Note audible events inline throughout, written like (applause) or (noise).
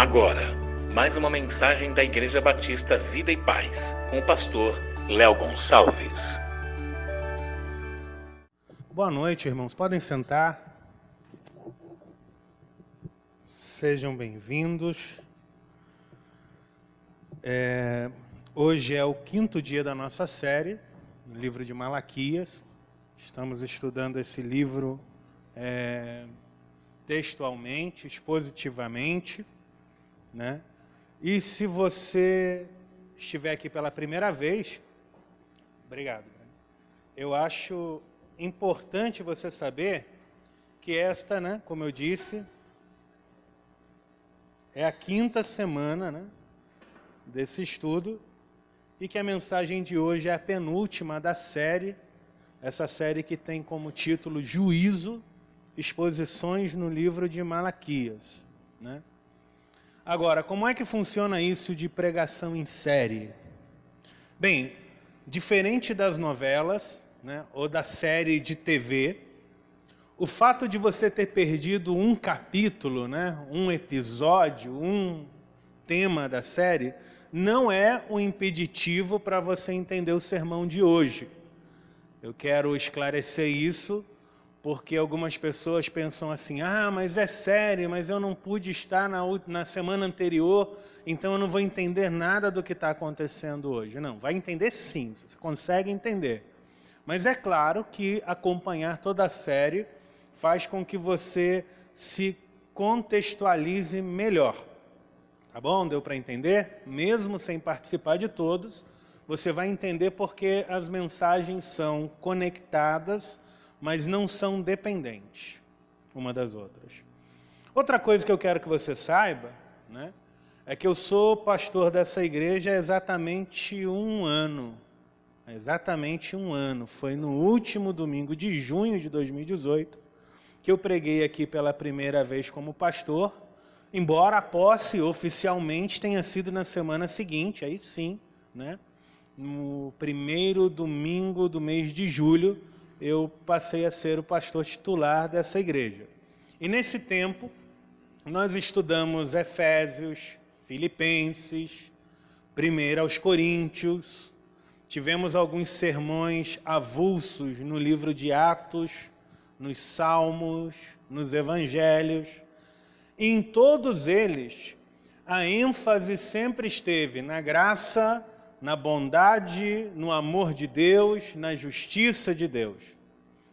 Agora, mais uma mensagem da Igreja Batista Vida e Paz, com o pastor Léo Gonçalves. Boa noite, irmãos. Podem sentar. Sejam bem-vindos. É, hoje é o quinto dia da nossa série, no livro de Malaquias. Estamos estudando esse livro é, textualmente, expositivamente, né? E se você estiver aqui pela primeira vez, obrigado. Eu acho importante você saber que esta, né, como eu disse, é a quinta semana, né, desse estudo e que a mensagem de hoje é a penúltima da série, essa série que tem como título Juízo, exposições no livro de Malaquias, né? Agora, como é que funciona isso de pregação em série? Bem, diferente das novelas né, ou da série de TV, o fato de você ter perdido um capítulo, né, um episódio, um tema da série, não é um impeditivo para você entender o sermão de hoje. Eu quero esclarecer isso porque algumas pessoas pensam assim: ah, mas é sério, mas eu não pude estar na, na semana anterior, então eu não vou entender nada do que está acontecendo hoje. Não, vai entender sim, você consegue entender. Mas é claro que acompanhar toda a série faz com que você se contextualize melhor. Tá bom? Deu para entender? Mesmo sem participar de todos, você vai entender porque as mensagens são conectadas mas não são dependentes uma das outras. Outra coisa que eu quero que você saiba, né, é que eu sou pastor dessa igreja há exatamente um ano. exatamente um ano. Foi no último domingo de junho de 2018 que eu preguei aqui pela primeira vez como pastor, embora a posse oficialmente tenha sido na semana seguinte, aí sim, né? no primeiro domingo do mês de julho eu passei a ser o pastor titular dessa igreja. E nesse tempo, nós estudamos Efésios, Filipenses, primeiro aos Coríntios, tivemos alguns sermões avulsos no livro de Atos, nos Salmos, nos Evangelhos. E em todos eles, a ênfase sempre esteve na graça na bondade, no amor de Deus, na justiça de Deus.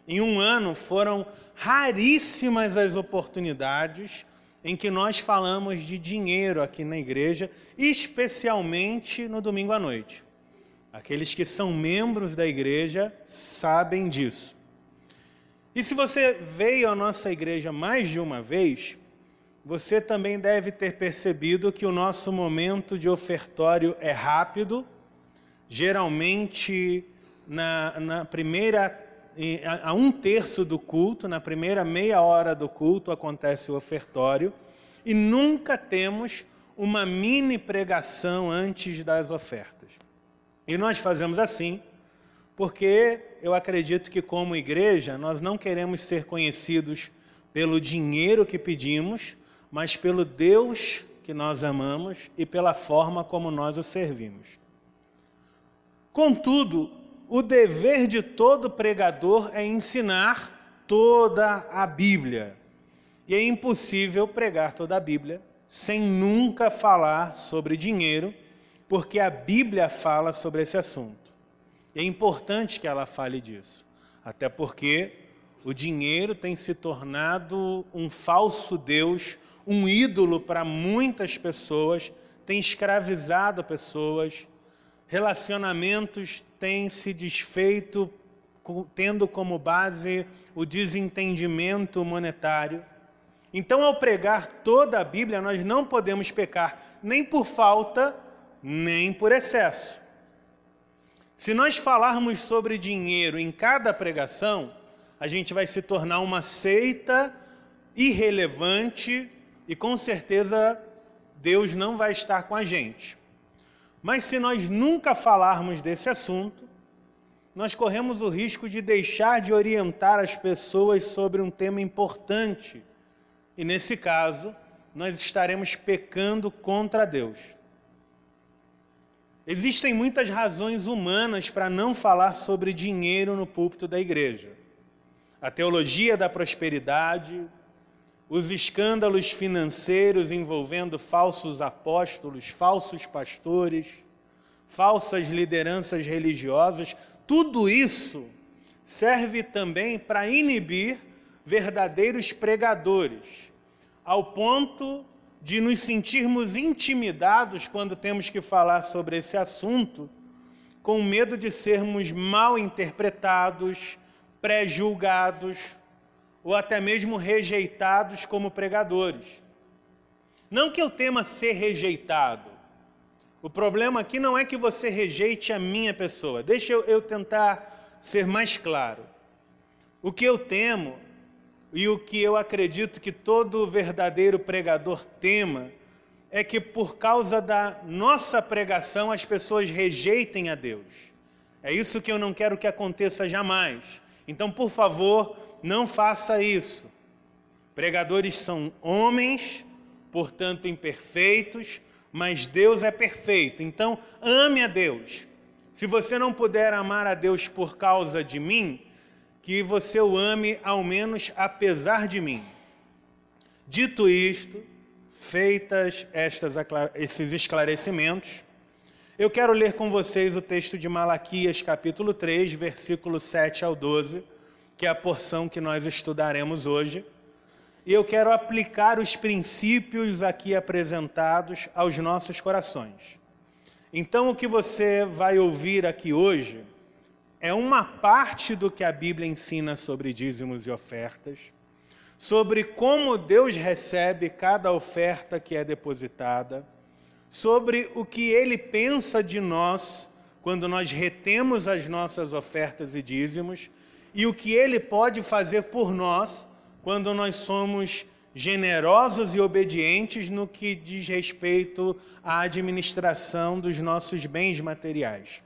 Em um ano foram raríssimas as oportunidades em que nós falamos de dinheiro aqui na igreja, especialmente no domingo à noite. Aqueles que são membros da igreja sabem disso. E se você veio à nossa igreja mais de uma vez, você também deve ter percebido que o nosso momento de ofertório é rápido geralmente na, na primeira, a, um terço do culto, na primeira meia hora do culto acontece o ofertório e nunca temos uma mini pregação antes das ofertas. E nós fazemos assim porque eu acredito que, como igreja, nós não queremos ser conhecidos pelo dinheiro que pedimos, mas pelo Deus que nós amamos e pela forma como nós o servimos. Contudo, o dever de todo pregador é ensinar toda a Bíblia. E é impossível pregar toda a Bíblia sem nunca falar sobre dinheiro, porque a Bíblia fala sobre esse assunto. E é importante que ela fale disso, até porque o dinheiro tem se tornado um falso Deus, um ídolo para muitas pessoas, tem escravizado pessoas relacionamentos têm se desfeito tendo como base o desentendimento monetário. Então, ao pregar toda a Bíblia, nós não podemos pecar nem por falta, nem por excesso. Se nós falarmos sobre dinheiro em cada pregação, a gente vai se tornar uma seita irrelevante e com certeza Deus não vai estar com a gente. Mas se nós nunca falarmos desse assunto, nós corremos o risco de deixar de orientar as pessoas sobre um tema importante. E nesse caso, nós estaremos pecando contra Deus. Existem muitas razões humanas para não falar sobre dinheiro no púlpito da igreja. A teologia da prosperidade, os escândalos financeiros envolvendo falsos apóstolos, falsos pastores, falsas lideranças religiosas, tudo isso serve também para inibir verdadeiros pregadores, ao ponto de nos sentirmos intimidados quando temos que falar sobre esse assunto, com medo de sermos mal interpretados, pré-julgados ou até mesmo rejeitados como pregadores. Não que eu tema ser rejeitado. O problema aqui não é que você rejeite a minha pessoa. Deixa eu, eu tentar ser mais claro. O que eu temo e o que eu acredito que todo verdadeiro pregador tema é que por causa da nossa pregação as pessoas rejeitem a Deus. É isso que eu não quero que aconteça jamais. Então, por favor, não faça isso. Pregadores são homens, portanto imperfeitos, mas Deus é perfeito. Então, ame a Deus. Se você não puder amar a Deus por causa de mim, que você o ame ao menos apesar de mim. Dito isto, feitas estas, esses esclarecimentos, eu quero ler com vocês o texto de Malaquias, capítulo 3, versículo 7 ao 12, que é a porção que nós estudaremos hoje. E eu quero aplicar os princípios aqui apresentados aos nossos corações. Então, o que você vai ouvir aqui hoje é uma parte do que a Bíblia ensina sobre dízimos e ofertas, sobre como Deus recebe cada oferta que é depositada, sobre o que ele pensa de nós quando nós retemos as nossas ofertas e dízimos e o que ele pode fazer por nós quando nós somos generosos e obedientes no que diz respeito à administração dos nossos bens materiais.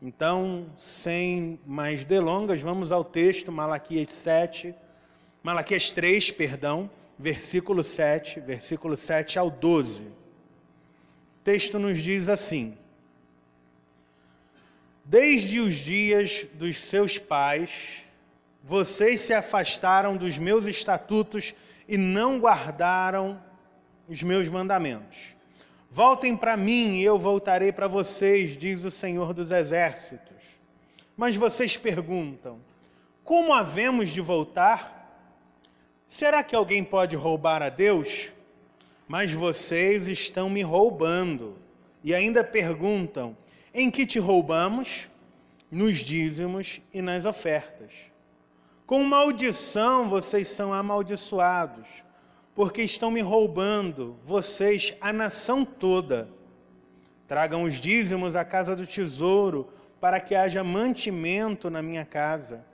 Então, sem mais delongas, vamos ao texto, Malaquias 7, Malaquias 3, perdão, versículo 7, versículo 7 ao 12. O texto nos diz assim: Desde os dias dos seus pais, vocês se afastaram dos meus estatutos e não guardaram os meus mandamentos. Voltem para mim e eu voltarei para vocês, diz o Senhor dos Exércitos. Mas vocês perguntam: como havemos de voltar? Será que alguém pode roubar a Deus? Mas vocês estão me roubando. E ainda perguntam: em que te roubamos? Nos dízimos e nas ofertas. Com maldição vocês são amaldiçoados porque estão me roubando, vocês, a nação toda. Tragam os dízimos à casa do tesouro, para que haja mantimento na minha casa.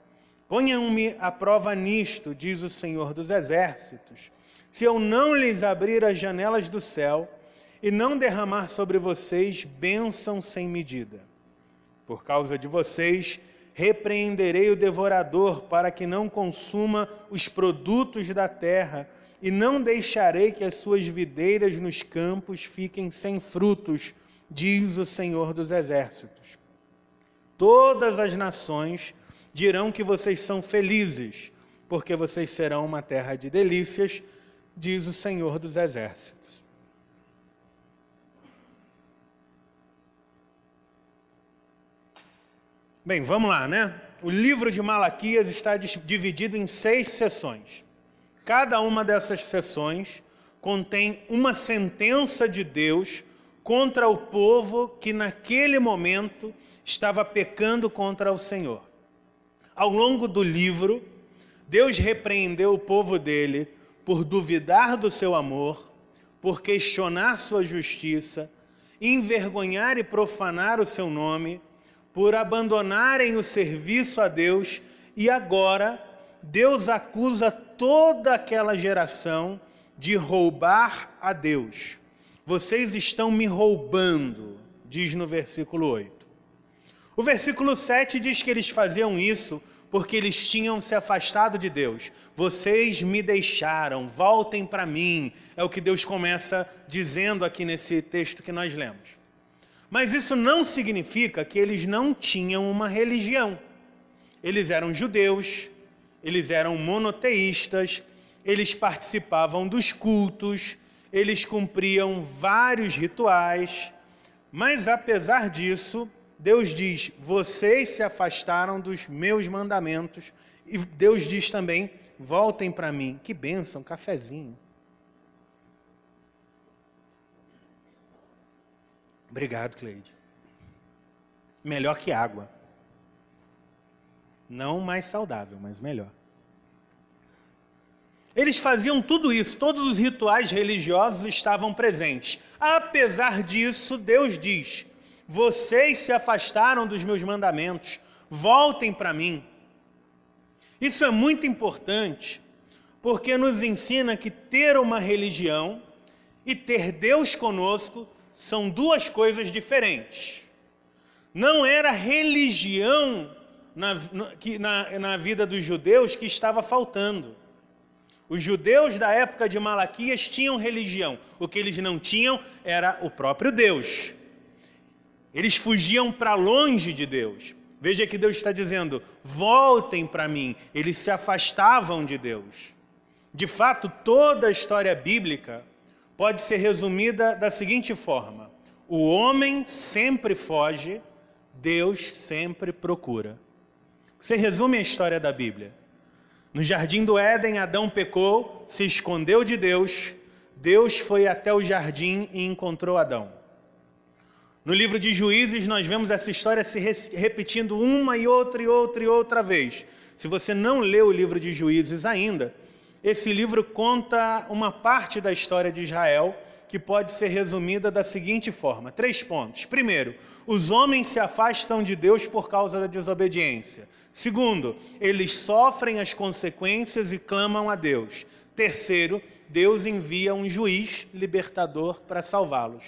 Ponham-me à prova nisto, diz o Senhor dos Exércitos, se eu não lhes abrir as janelas do céu e não derramar sobre vocês bênção sem medida. Por causa de vocês, repreenderei o devorador para que não consuma os produtos da terra e não deixarei que as suas videiras nos campos fiquem sem frutos, diz o Senhor dos Exércitos. Todas as nações dirão que vocês são felizes, porque vocês serão uma terra de delícias, diz o Senhor dos Exércitos. Bem, vamos lá, né? O livro de Malaquias está dividido em seis sessões. Cada uma dessas sessões contém uma sentença de Deus contra o povo que naquele momento estava pecando contra o Senhor. Ao longo do livro, Deus repreendeu o povo dele por duvidar do seu amor, por questionar sua justiça, envergonhar e profanar o seu nome, por abandonarem o serviço a Deus e agora Deus acusa toda aquela geração de roubar a Deus. Vocês estão me roubando, diz no versículo 8. O versículo 7 diz que eles faziam isso porque eles tinham se afastado de Deus. Vocês me deixaram, voltem para mim. É o que Deus começa dizendo aqui nesse texto que nós lemos. Mas isso não significa que eles não tinham uma religião. Eles eram judeus, eles eram monoteístas, eles participavam dos cultos, eles cumpriam vários rituais, mas apesar disso, Deus diz: vocês se afastaram dos meus mandamentos, e Deus diz também: voltem para mim. Que bênção, cafezinho. Obrigado, Cleide. Melhor que água. Não mais saudável, mas melhor. Eles faziam tudo isso, todos os rituais religiosos estavam presentes. Apesar disso, Deus diz: Vocês se afastaram dos meus mandamentos, voltem para mim. Isso é muito importante, porque nos ensina que ter uma religião e ter Deus conosco são duas coisas diferentes. Não era religião na, na, na vida dos judeus que estava faltando. Os judeus da época de Malaquias tinham religião, o que eles não tinham era o próprio Deus. Eles fugiam para longe de Deus. Veja que Deus está dizendo: voltem para mim. Eles se afastavam de Deus. De fato, toda a história bíblica pode ser resumida da seguinte forma: o homem sempre foge, Deus sempre procura. Você resume a história da Bíblia. No jardim do Éden, Adão pecou, se escondeu de Deus, Deus foi até o jardim e encontrou Adão. No livro de Juízes, nós vemos essa história se repetindo uma e outra e outra e outra vez. Se você não leu o livro de Juízes ainda, esse livro conta uma parte da história de Israel que pode ser resumida da seguinte forma: três pontos. Primeiro, os homens se afastam de Deus por causa da desobediência. Segundo, eles sofrem as consequências e clamam a Deus. Terceiro, Deus envia um juiz libertador para salvá-los.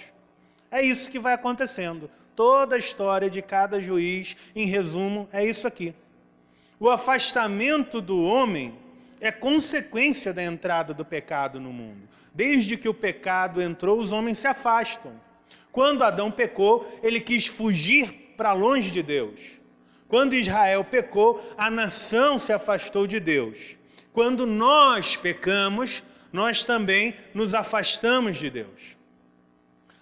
É isso que vai acontecendo. Toda a história de cada juiz, em resumo, é isso aqui. O afastamento do homem é consequência da entrada do pecado no mundo. Desde que o pecado entrou, os homens se afastam. Quando Adão pecou, ele quis fugir para longe de Deus. Quando Israel pecou, a nação se afastou de Deus. Quando nós pecamos, nós também nos afastamos de Deus.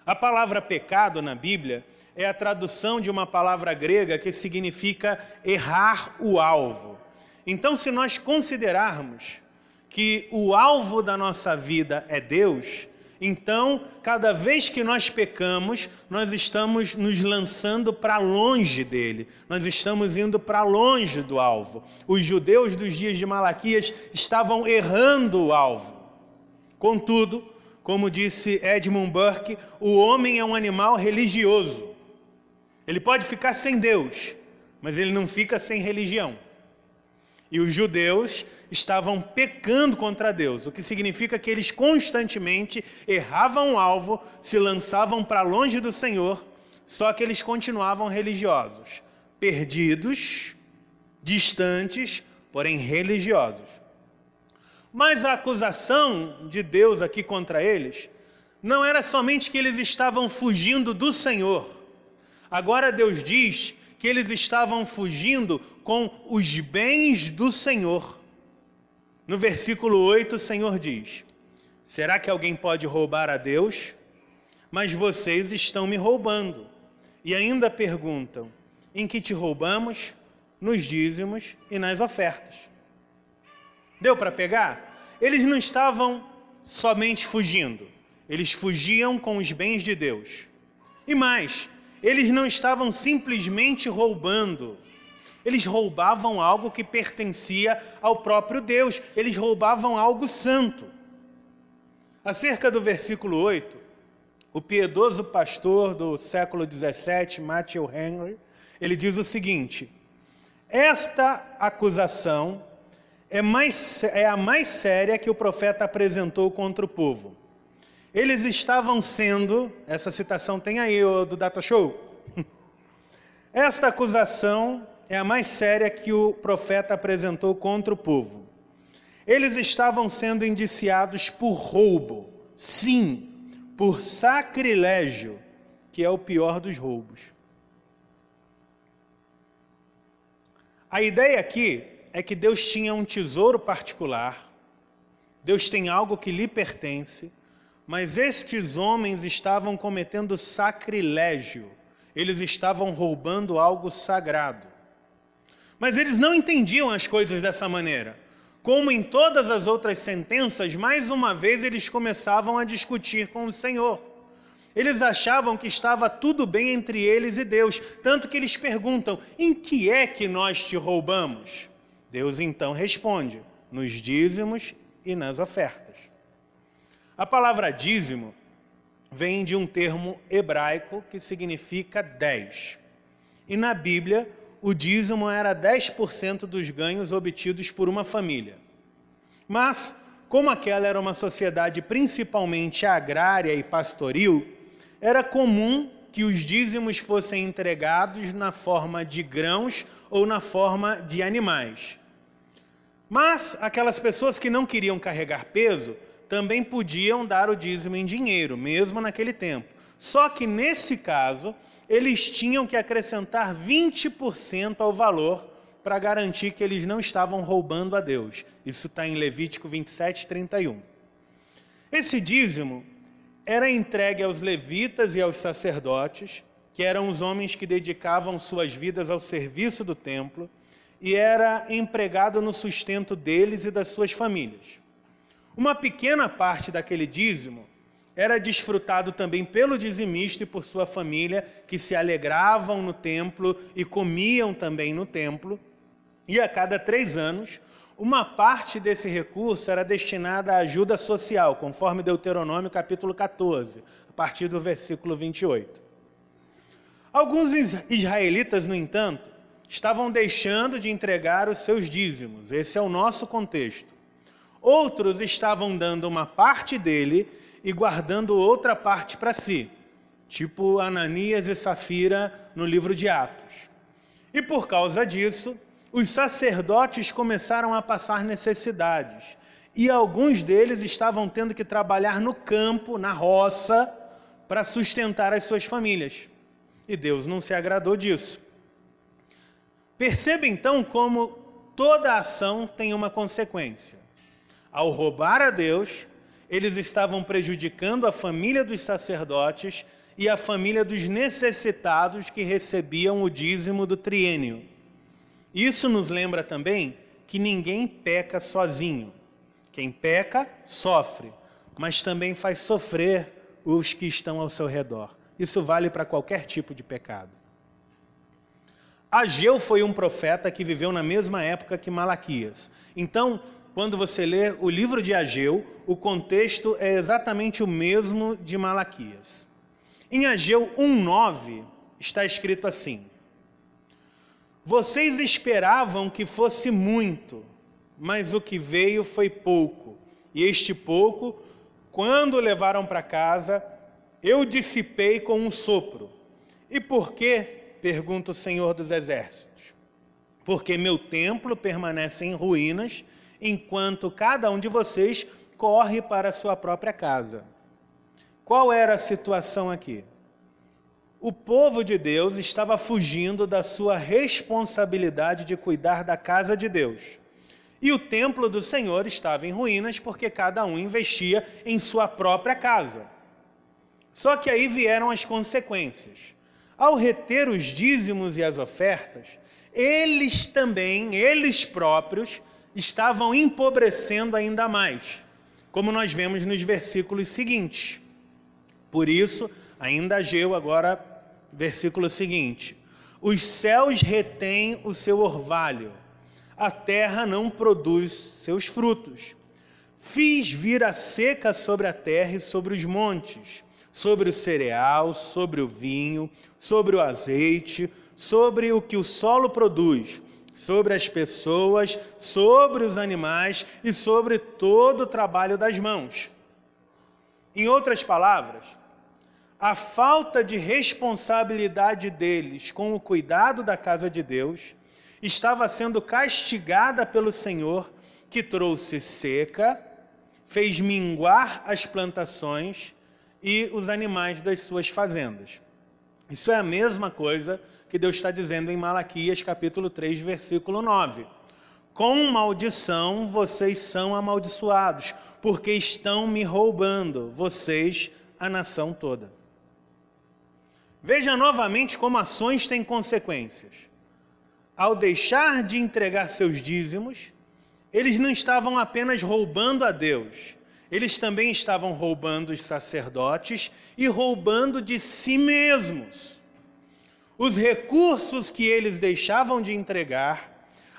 A palavra pecado na Bíblia é a tradução de uma palavra grega que significa errar o alvo. Então, se nós considerarmos que o alvo da nossa vida é Deus, então, cada vez que nós pecamos, nós estamos nos lançando para longe dele, nós estamos indo para longe do alvo. Os judeus dos dias de Malaquias estavam errando o alvo. Contudo, como disse Edmund Burke, o homem é um animal religioso. Ele pode ficar sem Deus, mas ele não fica sem religião. E os judeus estavam pecando contra Deus, o que significa que eles constantemente erravam o alvo, se lançavam para longe do Senhor, só que eles continuavam religiosos, perdidos, distantes, porém religiosos. Mas a acusação de Deus aqui contra eles não era somente que eles estavam fugindo do Senhor. Agora Deus diz que eles estavam fugindo com os bens do Senhor. No versículo 8, o Senhor diz: Será que alguém pode roubar a Deus? Mas vocês estão me roubando. E ainda perguntam: Em que te roubamos? Nos dízimos e nas ofertas. Deu para pegar? Eles não estavam somente fugindo, eles fugiam com os bens de Deus. E mais, eles não estavam simplesmente roubando, eles roubavam algo que pertencia ao próprio Deus, eles roubavam algo santo. Acerca do versículo 8, o piedoso pastor do século 17, Matthew Henry, ele diz o seguinte: Esta acusação é, mais, é a mais séria que o profeta apresentou contra o povo. Eles estavam sendo, essa citação tem aí do Data Show. (laughs) Esta acusação é a mais séria que o profeta apresentou contra o povo. Eles estavam sendo indiciados por roubo, sim, por sacrilégio, que é o pior dos roubos. A ideia aqui é que Deus tinha um tesouro particular, Deus tem algo que lhe pertence, mas estes homens estavam cometendo sacrilégio, eles estavam roubando algo sagrado. Mas eles não entendiam as coisas dessa maneira. Como em todas as outras sentenças, mais uma vez eles começavam a discutir com o Senhor. Eles achavam que estava tudo bem entre eles e Deus, tanto que eles perguntam: em que é que nós te roubamos? Deus então responde: nos dízimos e nas ofertas. A palavra dízimo vem de um termo hebraico que significa dez. E na Bíblia, o dízimo era 10% dos ganhos obtidos por uma família. Mas, como aquela era uma sociedade principalmente agrária e pastoril, era comum que os dízimos fossem entregados na forma de grãos ou na forma de animais. Mas aquelas pessoas que não queriam carregar peso também podiam dar o dízimo em dinheiro, mesmo naquele tempo. Só que nesse caso, eles tinham que acrescentar 20% ao valor para garantir que eles não estavam roubando a Deus. Isso está em Levítico 27, 31. Esse dízimo era entregue aos levitas e aos sacerdotes, que eram os homens que dedicavam suas vidas ao serviço do templo, e era empregado no sustento deles e das suas famílias. Uma pequena parte daquele dízimo era desfrutado também pelo dizimista e por sua família, que se alegravam no templo e comiam também no templo. E a cada três anos, uma parte desse recurso era destinada à ajuda social, conforme Deuteronômio capítulo 14, a partir do versículo 28. Alguns israelitas, no entanto, estavam deixando de entregar os seus dízimos, esse é o nosso contexto. Outros estavam dando uma parte dele e guardando outra parte para si, tipo Ananias e Safira no livro de Atos. E por causa disso, os sacerdotes começaram a passar necessidades, e alguns deles estavam tendo que trabalhar no campo, na roça, para sustentar as suas famílias. E Deus não se agradou disso. Perceba então como toda ação tem uma consequência. Ao roubar a Deus, eles estavam prejudicando a família dos sacerdotes e a família dos necessitados que recebiam o dízimo do triênio. Isso nos lembra também que ninguém peca sozinho. Quem peca, sofre, mas também faz sofrer os que estão ao seu redor. Isso vale para qualquer tipo de pecado. Ageu foi um profeta que viveu na mesma época que Malaquias. Então, quando você lê o livro de Ageu, o contexto é exatamente o mesmo de Malaquias. Em Ageu 1:9 está escrito assim: Vocês esperavam que fosse muito, mas o que veio foi pouco. E este pouco, quando levaram para casa, eu dissipei com um sopro. E por quê? pergunta o Senhor dos Exércitos. Porque meu templo permanece em ruínas enquanto cada um de vocês corre para a sua própria casa. Qual era a situação aqui? O povo de Deus estava fugindo da sua responsabilidade de cuidar da casa de Deus. E o templo do Senhor estava em ruínas porque cada um investia em sua própria casa. Só que aí vieram as consequências. Ao reter os dízimos e as ofertas, eles também, eles próprios, estavam empobrecendo ainda mais, como nós vemos nos versículos seguintes. Por isso, ainda Ageu, agora, versículo seguinte: Os céus retêm o seu orvalho, a terra não produz seus frutos. Fiz vir a seca sobre a terra e sobre os montes, sobre o cereal, sobre o vinho, sobre o azeite, sobre o que o solo produz sobre as pessoas, sobre os animais e sobre todo o trabalho das mãos. Em outras palavras, a falta de responsabilidade deles com o cuidado da casa de Deus estava sendo castigada pelo Senhor, que trouxe seca, fez minguar as plantações e os animais das suas fazendas. Isso é a mesma coisa que Deus está dizendo em Malaquias capítulo 3, versículo 9. Com maldição vocês são amaldiçoados, porque estão me roubando, vocês, a nação toda. Veja novamente como ações têm consequências. Ao deixar de entregar seus dízimos, eles não estavam apenas roubando a Deus, eles também estavam roubando os sacerdotes e roubando de si mesmos. Os recursos que eles deixavam de entregar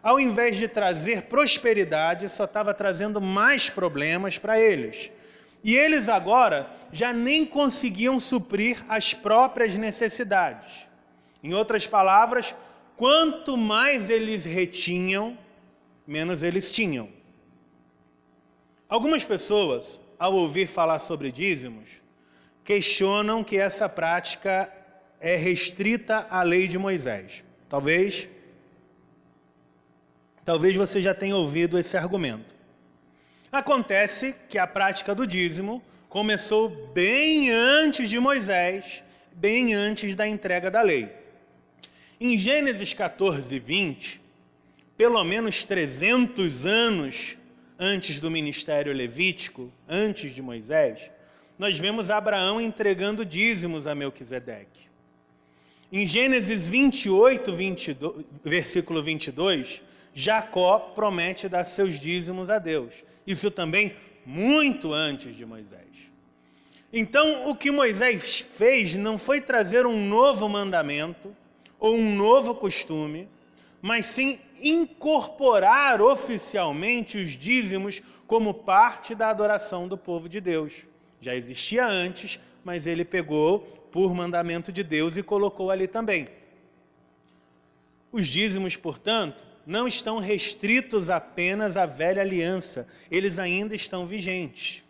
ao invés de trazer prosperidade, só estava trazendo mais problemas para eles. E eles agora já nem conseguiam suprir as próprias necessidades. Em outras palavras, quanto mais eles retinham, menos eles tinham. Algumas pessoas, ao ouvir falar sobre dízimos, questionam que essa prática é restrita à lei de Moisés. Talvez Talvez você já tenha ouvido esse argumento. Acontece que a prática do dízimo começou bem antes de Moisés, bem antes da entrega da lei. Em Gênesis 14, 20, pelo menos 300 anos antes do ministério levítico, antes de Moisés, nós vemos Abraão entregando dízimos a Melquisedeque. Em Gênesis 28, 22, versículo 22, Jacó promete dar seus dízimos a Deus. Isso também muito antes de Moisés. Então, o que Moisés fez não foi trazer um novo mandamento ou um novo costume, mas sim incorporar oficialmente os dízimos como parte da adoração do povo de Deus. Já existia antes, mas ele pegou por mandamento de Deus e colocou ali também. Os dízimos, portanto, não estão restritos apenas à velha aliança, eles ainda estão vigentes.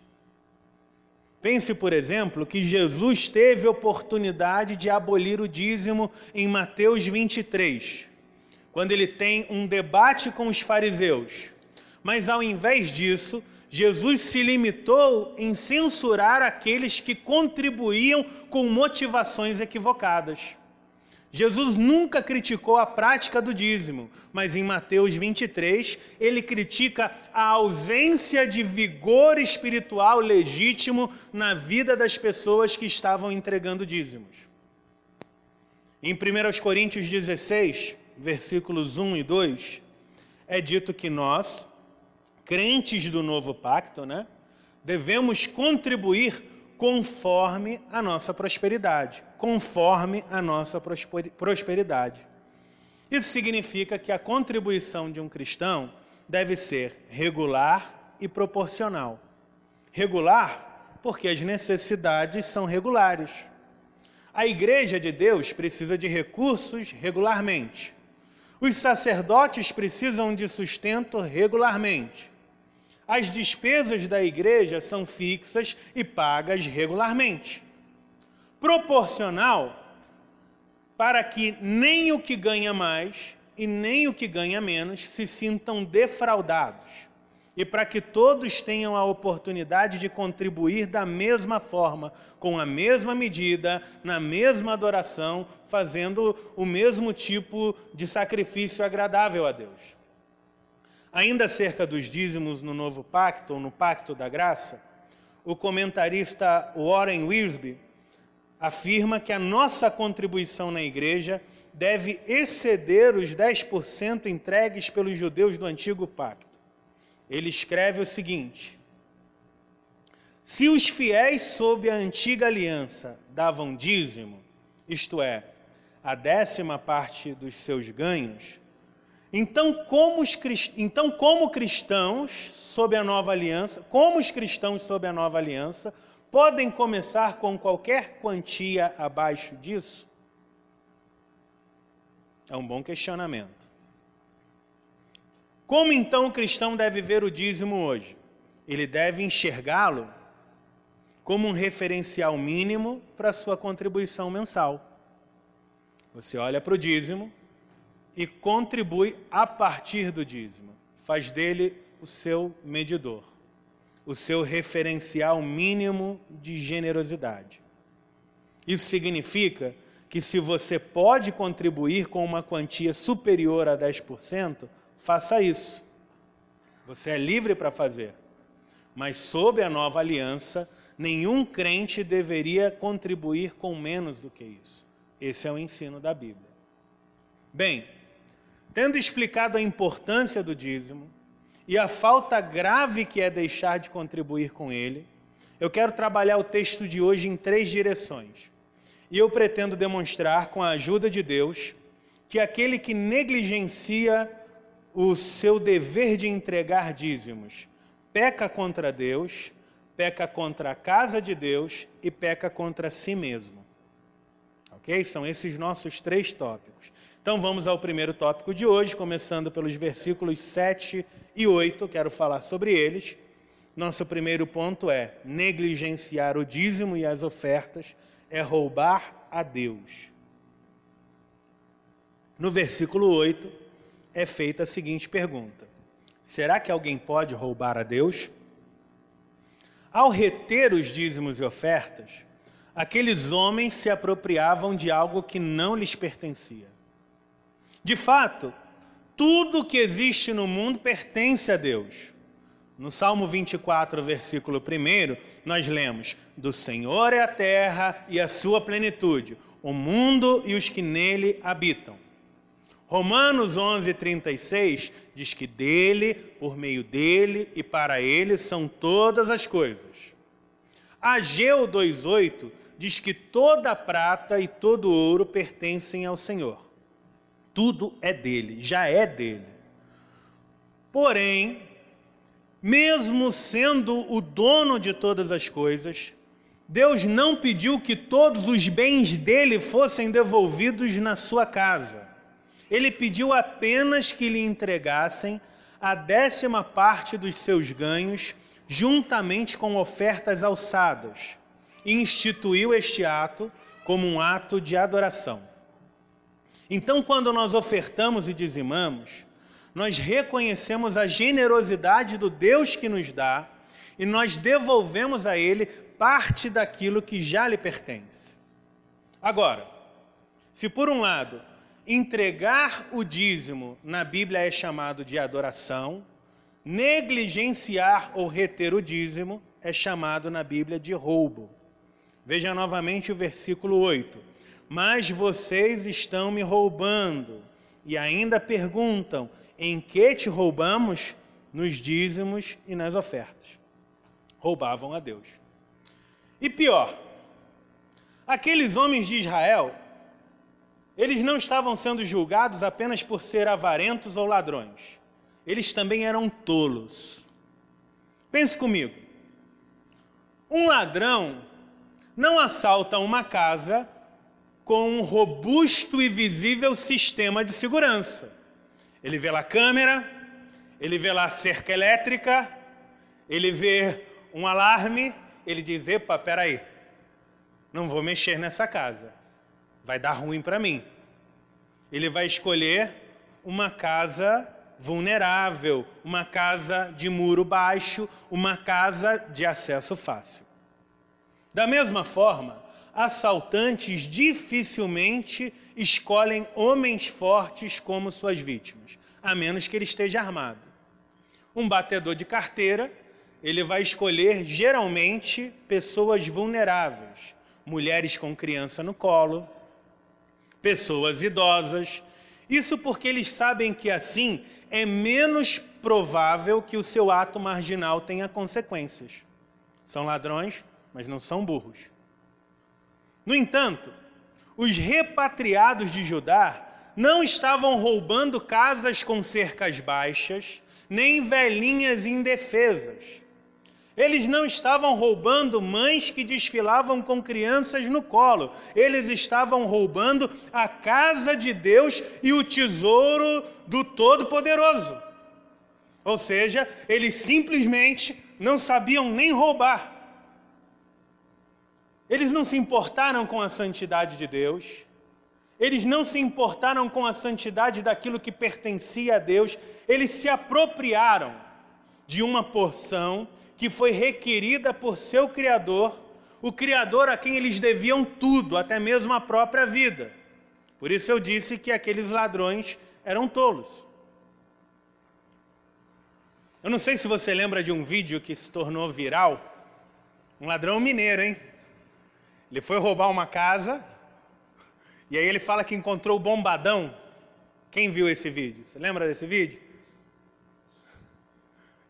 Pense, por exemplo, que Jesus teve oportunidade de abolir o dízimo em Mateus 23, quando ele tem um debate com os fariseus. Mas ao invés disso, Jesus se limitou em censurar aqueles que contribuíam com motivações equivocadas. Jesus nunca criticou a prática do dízimo, mas em Mateus 23 ele critica a ausência de vigor espiritual legítimo na vida das pessoas que estavam entregando dízimos. Em 1 Coríntios 16, versículos 1 e 2, é dito que nós, crentes do novo pacto, né, devemos contribuir conforme a nossa prosperidade, conforme a nossa prosperidade. Isso significa que a contribuição de um cristão deve ser regular e proporcional. Regular, porque as necessidades são regulares. A igreja de Deus precisa de recursos regularmente. Os sacerdotes precisam de sustento regularmente. As despesas da igreja são fixas e pagas regularmente. Proporcional para que nem o que ganha mais e nem o que ganha menos se sintam defraudados e para que todos tenham a oportunidade de contribuir da mesma forma, com a mesma medida, na mesma adoração, fazendo o mesmo tipo de sacrifício agradável a Deus. Ainda acerca dos dízimos no Novo Pacto, ou no Pacto da Graça, o comentarista Warren Wiersbe afirma que a nossa contribuição na igreja deve exceder os 10% entregues pelos judeus do Antigo Pacto. Ele escreve o seguinte: Se os fiéis sob a antiga aliança davam dízimo, isto é, a décima parte dos seus ganhos, então, como, os, então, como cristãos sob a nova aliança, como os cristãos sob a nova aliança podem começar com qualquer quantia abaixo disso? É um bom questionamento. Como então o cristão deve ver o dízimo hoje? Ele deve enxergá-lo como um referencial mínimo para sua contribuição mensal. Você olha para o dízimo e contribui a partir do dízimo. Faz dele o seu medidor, o seu referencial mínimo de generosidade. Isso significa que se você pode contribuir com uma quantia superior a 10%, faça isso. Você é livre para fazer. Mas sob a nova aliança, nenhum crente deveria contribuir com menos do que isso. Esse é o ensino da Bíblia. Bem, tendo explicado a importância do dízimo e a falta grave que é deixar de contribuir com ele, eu quero trabalhar o texto de hoje em três direções. E eu pretendo demonstrar, com a ajuda de Deus, que aquele que negligencia o seu dever de entregar dízimos peca contra Deus, peca contra a casa de Deus e peca contra si mesmo. Ok? São esses nossos três tópicos. Então vamos ao primeiro tópico de hoje, começando pelos versículos 7 e 8, quero falar sobre eles. Nosso primeiro ponto é negligenciar o dízimo e as ofertas é roubar a Deus. No versículo 8 é feita a seguinte pergunta: Será que alguém pode roubar a Deus? Ao reter os dízimos e ofertas, aqueles homens se apropriavam de algo que não lhes pertencia. De fato, tudo que existe no mundo pertence a Deus. No Salmo 24, versículo 1, nós lemos: Do Senhor é a terra e a sua plenitude, o mundo e os que nele habitam. Romanos 11, 36 diz que dele, por meio dele e para ele são todas as coisas. Ageu 2,8 diz que toda a prata e todo ouro pertencem ao Senhor tudo é dele, já é dele. Porém, mesmo sendo o dono de todas as coisas, Deus não pediu que todos os bens dele fossem devolvidos na sua casa. Ele pediu apenas que lhe entregassem a décima parte dos seus ganhos, juntamente com ofertas alçadas, e instituiu este ato como um ato de adoração. Então, quando nós ofertamos e dizimamos, nós reconhecemos a generosidade do Deus que nos dá e nós devolvemos a Ele parte daquilo que já lhe pertence. Agora, se por um lado entregar o dízimo na Bíblia é chamado de adoração, negligenciar ou reter o dízimo é chamado na Bíblia de roubo. Veja novamente o versículo 8 mas vocês estão me roubando. E ainda perguntam: em que te roubamos? Nos dízimos e nas ofertas. Roubavam a Deus. E pior, aqueles homens de Israel, eles não estavam sendo julgados apenas por ser avarentos ou ladrões. Eles também eram tolos. Pense comigo. Um ladrão não assalta uma casa com um robusto e visível sistema de segurança. Ele vê lá a câmera, ele vê lá a cerca elétrica, ele vê um alarme, ele diz: Epa, peraí, não vou mexer nessa casa, vai dar ruim para mim. Ele vai escolher uma casa vulnerável, uma casa de muro baixo, uma casa de acesso fácil. Da mesma forma, assaltantes dificilmente escolhem homens fortes como suas vítimas, a menos que ele esteja armado. Um batedor de carteira, ele vai escolher geralmente pessoas vulneráveis, mulheres com criança no colo, pessoas idosas. Isso porque eles sabem que assim é menos provável que o seu ato marginal tenha consequências. São ladrões, mas não são burros. No entanto, os repatriados de Judá não estavam roubando casas com cercas baixas, nem velhinhas indefesas. Eles não estavam roubando mães que desfilavam com crianças no colo. Eles estavam roubando a casa de Deus e o tesouro do Todo-Poderoso. Ou seja, eles simplesmente não sabiam nem roubar. Eles não se importaram com a santidade de Deus, Eles não se importaram com a santidade daquilo que pertencia a Deus, eles se apropriaram de uma porção que foi requerida por seu Criador, o Criador a quem eles deviam tudo, até mesmo a própria vida. Por isso eu disse que aqueles ladrões eram tolos. Eu não sei se você lembra de um vídeo que se tornou viral. Um ladrão mineiro, hein? Ele foi roubar uma casa e aí ele fala que encontrou o bombadão. Quem viu esse vídeo? Você lembra desse vídeo?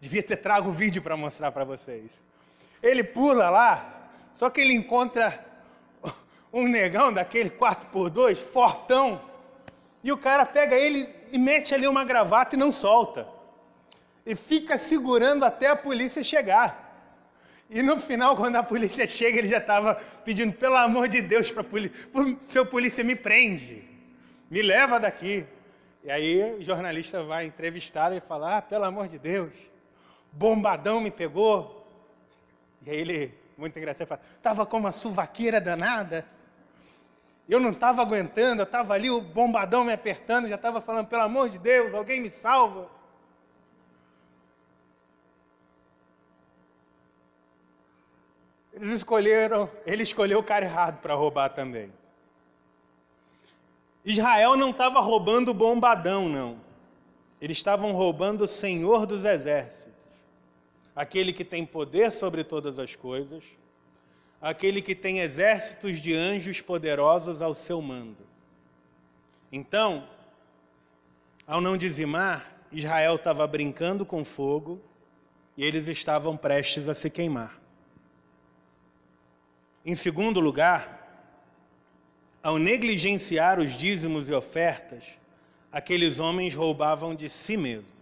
Devia ter trago o vídeo para mostrar para vocês. Ele pula lá, só que ele encontra um negão daquele 4x2, fortão, e o cara pega ele e mete ali uma gravata e não solta. E fica segurando até a polícia chegar. E no final, quando a polícia chega, ele já estava pedindo, pelo amor de Deus, para polícia, seu polícia me prende, me leva daqui. E aí o jornalista vai entrevistar e fala, ah, pelo amor de Deus, bombadão me pegou. E aí ele, muito engraçado, fala, estava com uma suvaqueira danada. Eu não estava aguentando, eu estava ali, o bombadão me apertando, já estava falando, pelo amor de Deus, alguém me salva. Eles escolheram, ele escolheu o cara errado para roubar também. Israel não estava roubando bombadão, não. Eles estavam roubando o Senhor dos exércitos, aquele que tem poder sobre todas as coisas, aquele que tem exércitos de anjos poderosos ao seu mando. Então, ao não dizimar, Israel estava brincando com fogo e eles estavam prestes a se queimar. Em segundo lugar, ao negligenciar os dízimos e ofertas, aqueles homens roubavam de si mesmos.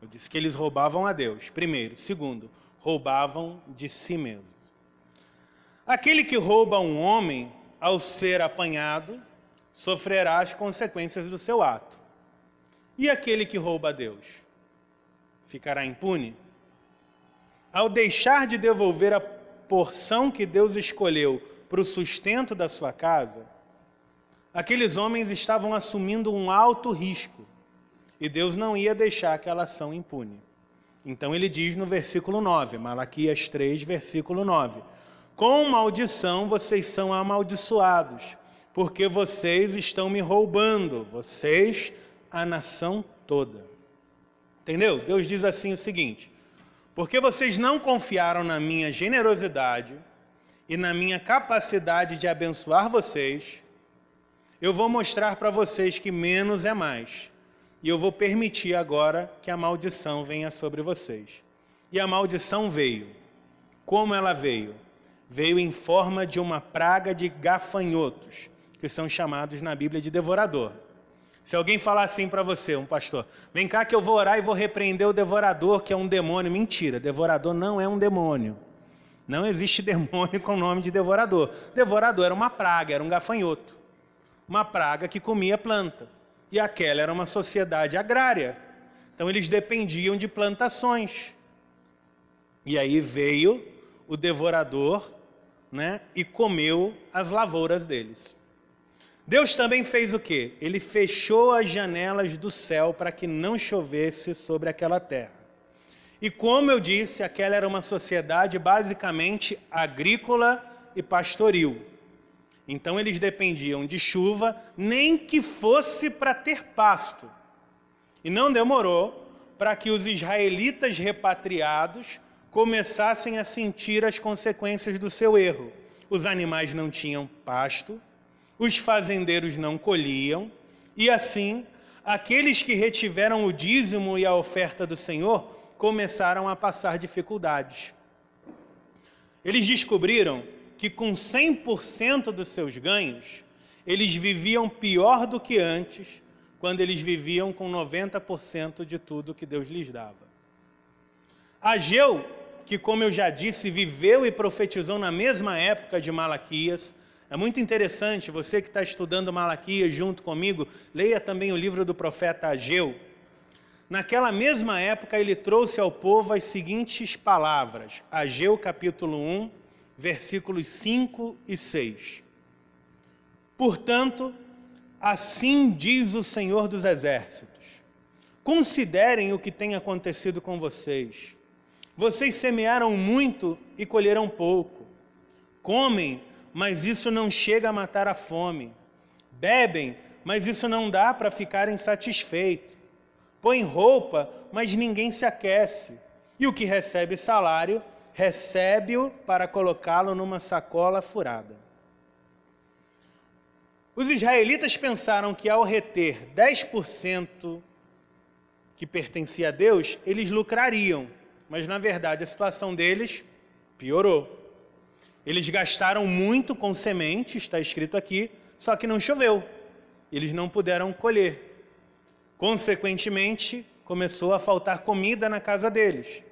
Eu disse que eles roubavam a Deus, primeiro. Segundo, roubavam de si mesmos. Aquele que rouba um homem, ao ser apanhado, sofrerá as consequências do seu ato. E aquele que rouba a Deus? Ficará impune? Ao deixar de devolver a porção que Deus escolheu para o sustento da sua casa, aqueles homens estavam assumindo um alto risco e Deus não ia deixar aquela ação impune. Então ele diz no versículo 9, Malaquias 3, versículo 9: Com maldição vocês são amaldiçoados, porque vocês estão me roubando, vocês, a nação toda. Entendeu? Deus diz assim o seguinte: porque vocês não confiaram na minha generosidade e na minha capacidade de abençoar vocês, eu vou mostrar para vocês que menos é mais. E eu vou permitir agora que a maldição venha sobre vocês. E a maldição veio. Como ela veio? Veio em forma de uma praga de gafanhotos, que são chamados na Bíblia de devorador. Se alguém falar assim para você, um pastor, vem cá que eu vou orar e vou repreender o devorador, que é um demônio. Mentira, devorador não é um demônio. Não existe (laughs) demônio com o nome de devorador. Devorador era uma praga, era um gafanhoto. Uma praga que comia planta. E aquela era uma sociedade agrária. Então eles dependiam de plantações. E aí veio o devorador né, e comeu as lavouras deles. Deus também fez o quê? Ele fechou as janelas do céu para que não chovesse sobre aquela terra. E como eu disse, aquela era uma sociedade basicamente agrícola e pastoril. Então eles dependiam de chuva, nem que fosse para ter pasto. E não demorou para que os israelitas repatriados começassem a sentir as consequências do seu erro. Os animais não tinham pasto, os fazendeiros não colhiam, e assim aqueles que retiveram o dízimo e a oferta do Senhor começaram a passar dificuldades. Eles descobriram que com 100% dos seus ganhos, eles viviam pior do que antes, quando eles viviam com 90% de tudo que Deus lhes dava. Ageu, que como eu já disse, viveu e profetizou na mesma época de Malaquias, é muito interessante, você que está estudando Malaquias junto comigo, leia também o livro do profeta Ageu. Naquela mesma época, ele trouxe ao povo as seguintes palavras, Ageu capítulo 1, versículos 5 e 6. Portanto, Assim diz o Senhor dos Exércitos: Considerem o que tem acontecido com vocês. Vocês semearam muito e colheram pouco. Comem, mas isso não chega a matar a fome. Bebem, mas isso não dá para ficarem satisfeitos. Põem roupa, mas ninguém se aquece. E o que recebe salário, recebe-o para colocá-lo numa sacola furada. Os israelitas pensaram que ao reter 10% que pertencia a Deus, eles lucrariam, mas na verdade a situação deles piorou. Eles gastaram muito com sementes, está escrito aqui, só que não choveu. Eles não puderam colher. Consequentemente, começou a faltar comida na casa deles.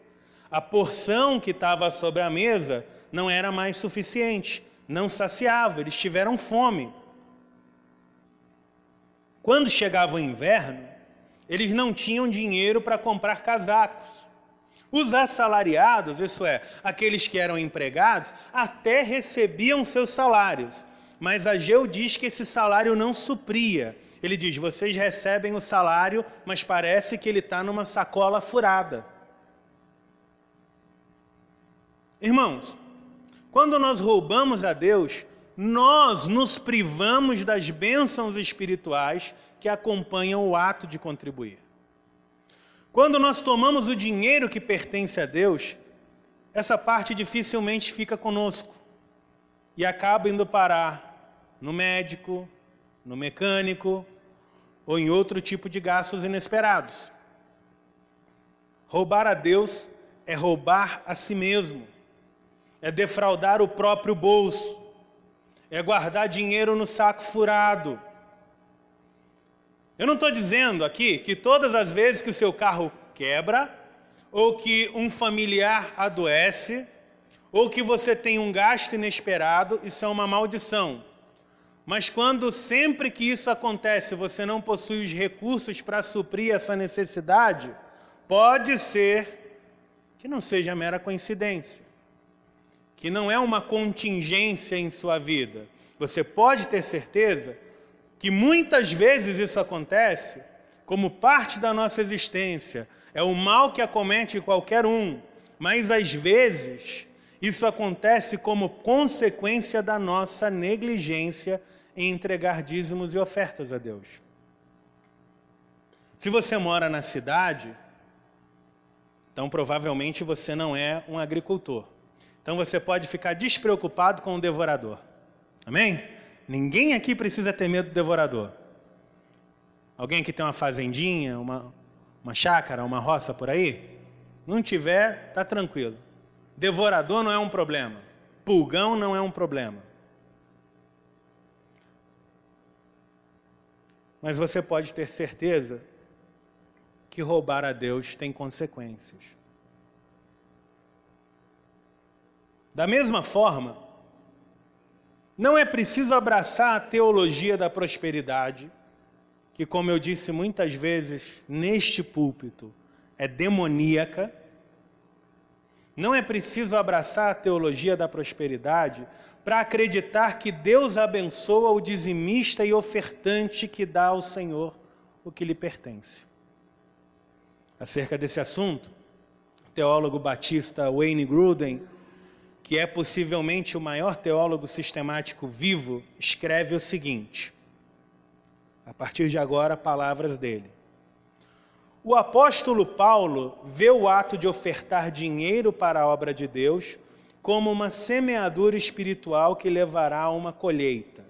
A porção que estava sobre a mesa não era mais suficiente, não saciava, eles tiveram fome. Quando chegava o inverno, eles não tinham dinheiro para comprar casacos. Os assalariados, isso é, aqueles que eram empregados, até recebiam seus salários, mas Ageu diz que esse salário não supria. Ele diz: vocês recebem o salário, mas parece que ele está numa sacola furada. Irmãos, quando nós roubamos a Deus, nós nos privamos das bênçãos espirituais que acompanham o ato de contribuir. Quando nós tomamos o dinheiro que pertence a Deus, essa parte dificilmente fica conosco e acaba indo parar no médico, no mecânico ou em outro tipo de gastos inesperados. Roubar a Deus é roubar a si mesmo, é defraudar o próprio bolso é guardar dinheiro no saco furado. Eu não estou dizendo aqui que todas as vezes que o seu carro quebra, ou que um familiar adoece, ou que você tem um gasto inesperado, isso é uma maldição. Mas quando sempre que isso acontece, você não possui os recursos para suprir essa necessidade, pode ser que não seja mera coincidência que não é uma contingência em sua vida. Você pode ter certeza que muitas vezes isso acontece como parte da nossa existência. É o mal que acomete qualquer um, mas às vezes isso acontece como consequência da nossa negligência em entregar dízimos e ofertas a Deus. Se você mora na cidade, então provavelmente você não é um agricultor. Então você pode ficar despreocupado com o devorador. Amém? Ninguém aqui precisa ter medo do devorador. Alguém que tem uma fazendinha, uma, uma chácara, uma roça por aí? Não tiver, tá tranquilo. Devorador não é um problema. Pulgão não é um problema. Mas você pode ter certeza que roubar a Deus tem consequências. Da mesma forma, não é preciso abraçar a teologia da prosperidade, que, como eu disse muitas vezes neste púlpito, é demoníaca. Não é preciso abraçar a teologia da prosperidade para acreditar que Deus abençoa o dizimista e ofertante que dá ao Senhor o que lhe pertence. Acerca desse assunto, o teólogo batista Wayne Gruden que é possivelmente o maior teólogo sistemático vivo, escreve o seguinte: a partir de agora, palavras dele. O apóstolo Paulo vê o ato de ofertar dinheiro para a obra de Deus como uma semeadura espiritual que levará a uma colheita.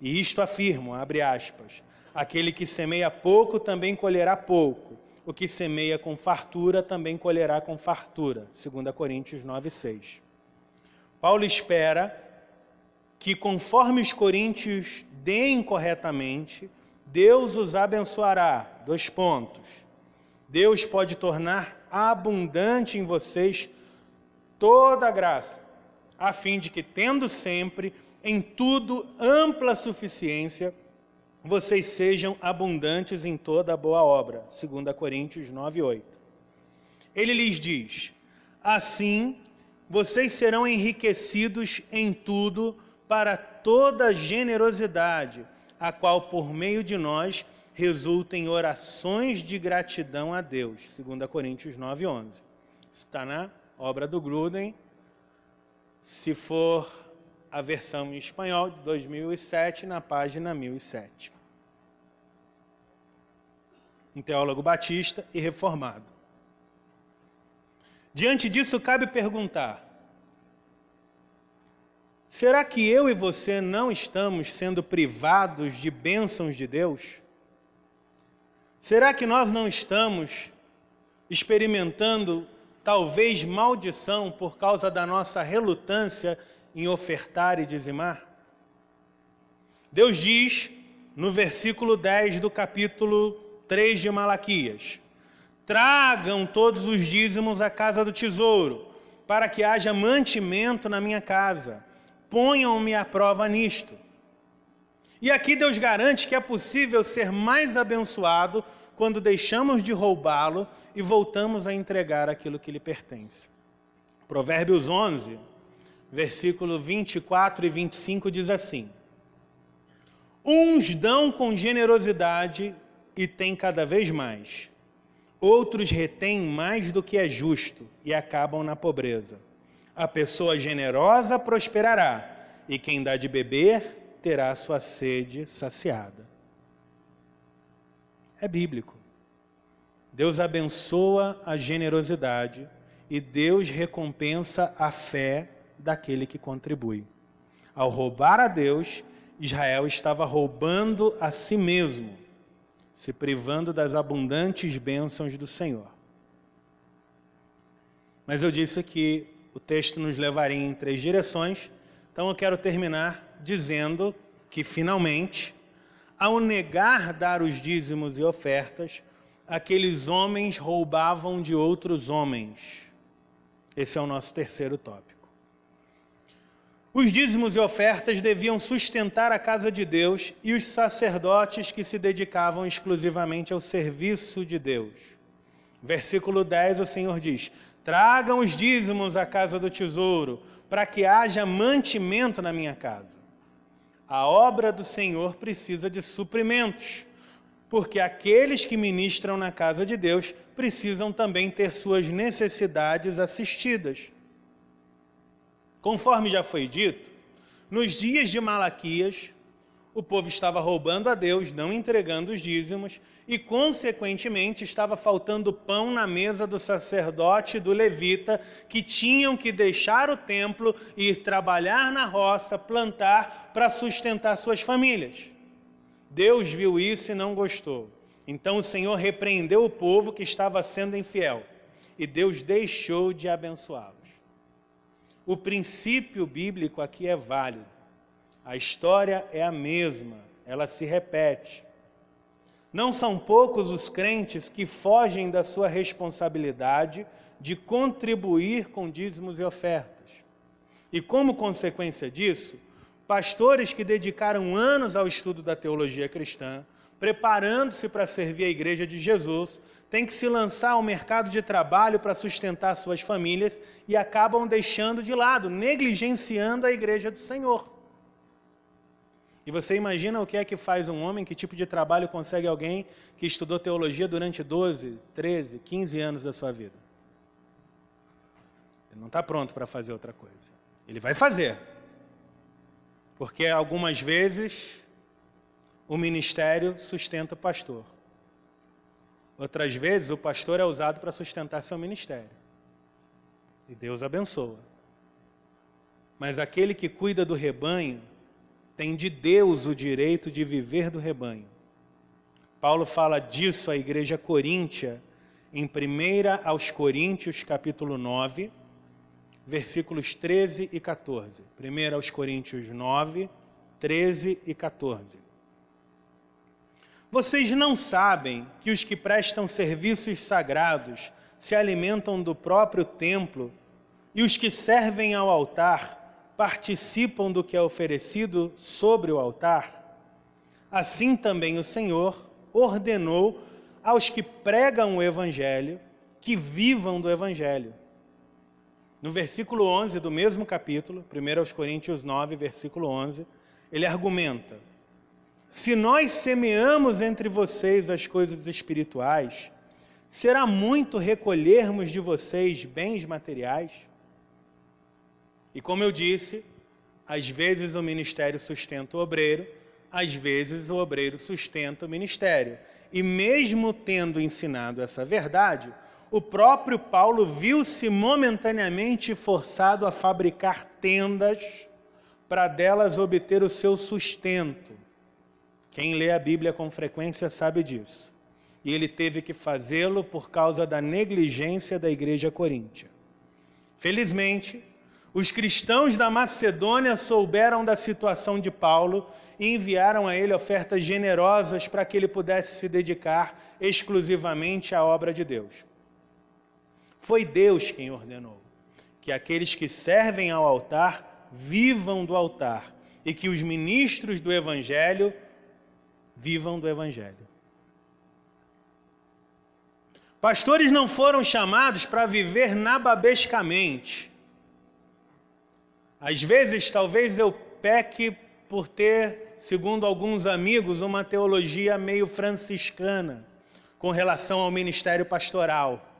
E isto afirmo, abre aspas, aquele que semeia pouco também colherá pouco, o que semeia com fartura também colherá com fartura. 2 Coríntios 9, 6. Paulo espera que, conforme os coríntios deem corretamente, Deus os abençoará. Dois pontos. Deus pode tornar abundante em vocês toda a graça, a fim de que, tendo sempre em tudo ampla suficiência, vocês sejam abundantes em toda boa obra. 2 Coríntios 9, 8. Ele lhes diz: Assim, vocês serão enriquecidos em tudo para toda generosidade, a qual por meio de nós resulta em orações de gratidão a Deus. 2 Coríntios 9, 11. Está na obra do Gruden. Se for a versão em espanhol de 2007, na página 1007. Um teólogo batista e reformado. Diante disso, cabe perguntar: será que eu e você não estamos sendo privados de bênçãos de Deus? Será que nós não estamos experimentando talvez maldição por causa da nossa relutância em ofertar e dizimar? Deus diz no versículo 10 do capítulo 3 de Malaquias: Tragam todos os dízimos à casa do tesouro, para que haja mantimento na minha casa. Ponham-me à prova nisto. E aqui Deus garante que é possível ser mais abençoado quando deixamos de roubá-lo e voltamos a entregar aquilo que lhe pertence. Provérbios 11, versículo 24 e 25 diz assim: Uns dão com generosidade e têm cada vez mais. Outros retêm mais do que é justo e acabam na pobreza. A pessoa generosa prosperará, e quem dá de beber terá sua sede saciada. É bíblico. Deus abençoa a generosidade e Deus recompensa a fé daquele que contribui. Ao roubar a Deus, Israel estava roubando a si mesmo, se privando das abundantes bênçãos do Senhor. Mas eu disse que o texto nos levaria em três direções, então eu quero terminar dizendo que, finalmente, ao negar dar os dízimos e ofertas, aqueles homens roubavam de outros homens. Esse é o nosso terceiro tópico. Os dízimos e ofertas deviam sustentar a casa de Deus e os sacerdotes que se dedicavam exclusivamente ao serviço de Deus. Versículo 10, o Senhor diz: Tragam os dízimos à casa do tesouro, para que haja mantimento na minha casa. A obra do Senhor precisa de suprimentos, porque aqueles que ministram na casa de Deus precisam também ter suas necessidades assistidas. Conforme já foi dito, nos dias de Malaquias, o povo estava roubando a Deus, não entregando os dízimos, e, consequentemente, estava faltando pão na mesa do sacerdote e do levita, que tinham que deixar o templo e ir trabalhar na roça, plantar, para sustentar suas famílias. Deus viu isso e não gostou. Então o Senhor repreendeu o povo que estava sendo infiel, e Deus deixou de abençoá-lo. O princípio bíblico aqui é válido. A história é a mesma, ela se repete. Não são poucos os crentes que fogem da sua responsabilidade de contribuir com dízimos e ofertas. E como consequência disso, pastores que dedicaram anos ao estudo da teologia cristã, preparando-se para servir a igreja de Jesus, têm que se lançar ao mercado de trabalho para sustentar suas famílias e acabam deixando de lado, negligenciando a igreja do Senhor. E você imagina o que é que faz um homem, que tipo de trabalho consegue alguém que estudou teologia durante 12, 13, 15 anos da sua vida? Ele não está pronto para fazer outra coisa. Ele vai fazer. Porque algumas vezes o ministério sustenta o pastor. Outras vezes, o pastor é usado para sustentar seu ministério. E Deus abençoa. Mas aquele que cuida do rebanho tem de Deus o direito de viver do rebanho. Paulo fala disso à igreja coríntia em 1 aos Coríntios, capítulo 9, versículos 13 e 14. 1 aos Coríntios 9, 13 e 14. Vocês não sabem que os que prestam serviços sagrados se alimentam do próprio templo e os que servem ao altar participam do que é oferecido sobre o altar? Assim também o Senhor ordenou aos que pregam o Evangelho que vivam do Evangelho. No versículo 11 do mesmo capítulo, 1 Coríntios 9, versículo 11, ele argumenta se nós semeamos entre vocês as coisas espirituais, será muito recolhermos de vocês bens materiais? E como eu disse, às vezes o ministério sustenta o obreiro, às vezes o obreiro sustenta o ministério. E mesmo tendo ensinado essa verdade, o próprio Paulo viu-se momentaneamente forçado a fabricar tendas para delas obter o seu sustento. Quem lê a Bíblia com frequência sabe disso. E ele teve que fazê-lo por causa da negligência da igreja coríntia. Felizmente, os cristãos da Macedônia souberam da situação de Paulo e enviaram a ele ofertas generosas para que ele pudesse se dedicar exclusivamente à obra de Deus. Foi Deus quem ordenou que aqueles que servem ao altar vivam do altar e que os ministros do Evangelho vivam do Evangelho. Pastores não foram chamados para viver nababescamente. Às vezes, talvez eu peque por ter, segundo alguns amigos, uma teologia meio franciscana com relação ao ministério pastoral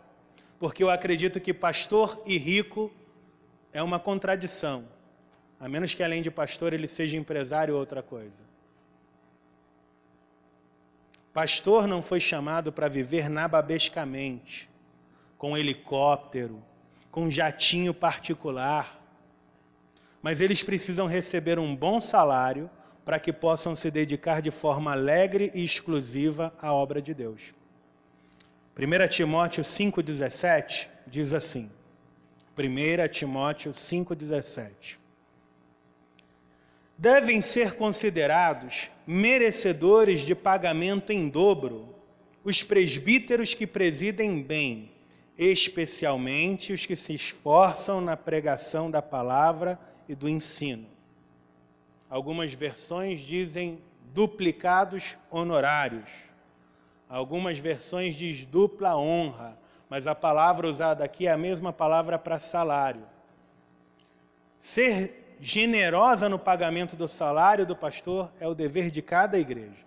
porque eu acredito que pastor e rico é uma contradição, a menos que além de pastor ele seja empresário ou outra coisa. Pastor não foi chamado para viver nababescamente, com helicóptero, com jatinho particular, mas eles precisam receber um bom salário para que possam se dedicar de forma alegre e exclusiva à obra de Deus. 1 Timóteo 5,17 diz assim: 1 Timóteo 5,17 Devem ser considerados merecedores de pagamento em dobro os presbíteros que presidem bem, especialmente os que se esforçam na pregação da palavra e do ensino. Algumas versões dizem duplicados honorários. Algumas versões diz dupla honra, mas a palavra usada aqui é a mesma palavra para salário. Ser generosa no pagamento do salário do pastor é o dever de cada igreja,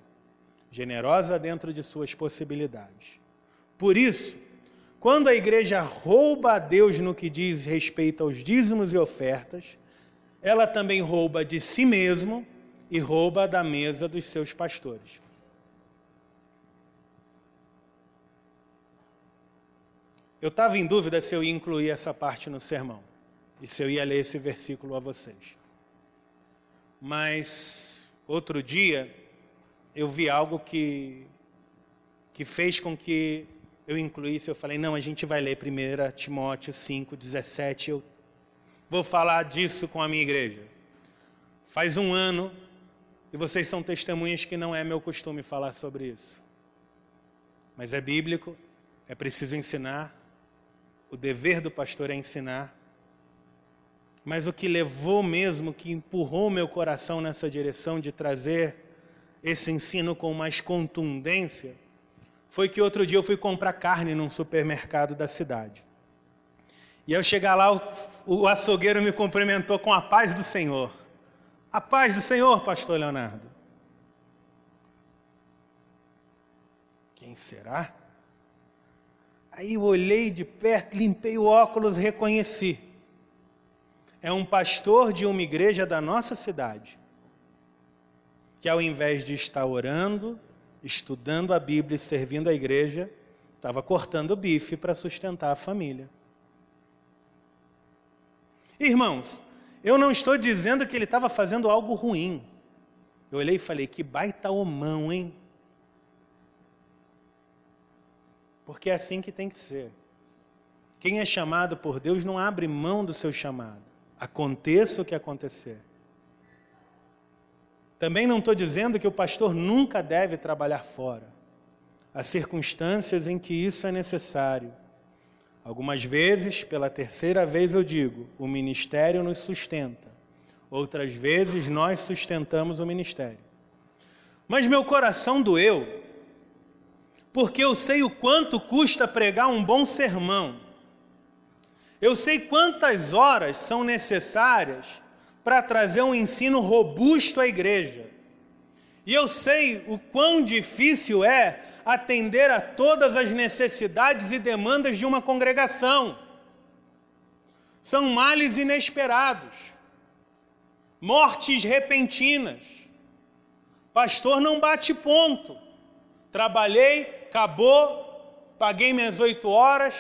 generosa dentro de suas possibilidades. Por isso, quando a igreja rouba a Deus no que diz respeito aos dízimos e ofertas, ela também rouba de si mesmo e rouba da mesa dos seus pastores. Eu estava em dúvida se eu ia incluir essa parte no sermão e se eu ia ler esse versículo a vocês. Mas outro dia eu vi algo que que fez com que eu incluísse, eu falei: "Não, a gente vai ler 1 Timóteo 5:17, eu vou falar disso com a minha igreja". Faz um ano e vocês são testemunhas que não é meu costume falar sobre isso. Mas é bíblico, é preciso ensinar, o dever do pastor é ensinar. Mas o que levou mesmo, que empurrou meu coração nessa direção de trazer esse ensino com mais contundência, foi que outro dia eu fui comprar carne num supermercado da cidade. E ao chegar lá, o, açougueiro me cumprimentou com a paz do Senhor. A paz do Senhor, pastor Leonardo. Quem será? Aí eu olhei de perto, limpei o óculos, reconheci. É um pastor de uma igreja da nossa cidade, que ao invés de estar orando, estudando a Bíblia e servindo a igreja, estava cortando bife para sustentar a família. Irmãos, eu não estou dizendo que ele estava fazendo algo ruim. Eu olhei e falei: que baita homão, hein? porque é assim que tem que ser. Quem é chamado por Deus não abre mão do seu chamado, aconteça o que acontecer. Também não estou dizendo que o pastor nunca deve trabalhar fora. Há circunstâncias em que isso é necessário. Algumas vezes, pela terceira vez eu digo, o ministério nos sustenta. Outras vezes nós sustentamos o ministério. Mas meu coração doeu porque eu sei o quanto custa pregar um bom sermão. Eu sei quantas horas são necessárias para trazer um ensino robusto à igreja. E eu sei o quão difícil é atender a todas as necessidades e demandas de uma congregação. São males inesperados, mortes repentinas. Pastor não bate ponto. Trabalhei, acabou, paguei minhas oito horas,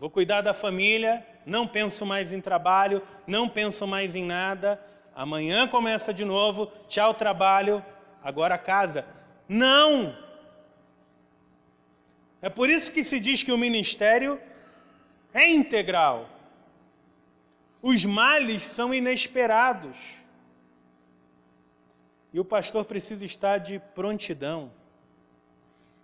vou cuidar da família, não penso mais em trabalho, não penso mais em nada. Amanhã começa de novo, tchau trabalho, agora casa. Não! É por isso que se diz que o ministério é integral. Os males são inesperados. E o pastor precisa estar de prontidão.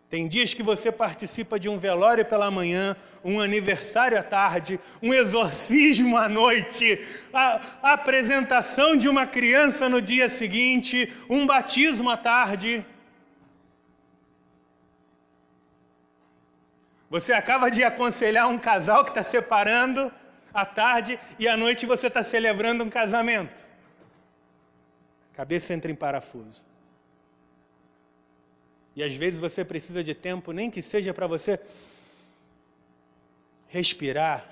Tem dias que você participa de um velório pela manhã, um aniversário à tarde, um exorcismo à noite, a, apresentação de uma criança no dia seguinte, um batismo à tarde. Você acaba de aconselhar um casal que está separando à tarde e à noite você está celebrando um casamento. Cabeça entra em parafuso. E às vezes você precisa de tempo, nem que seja para você respirar,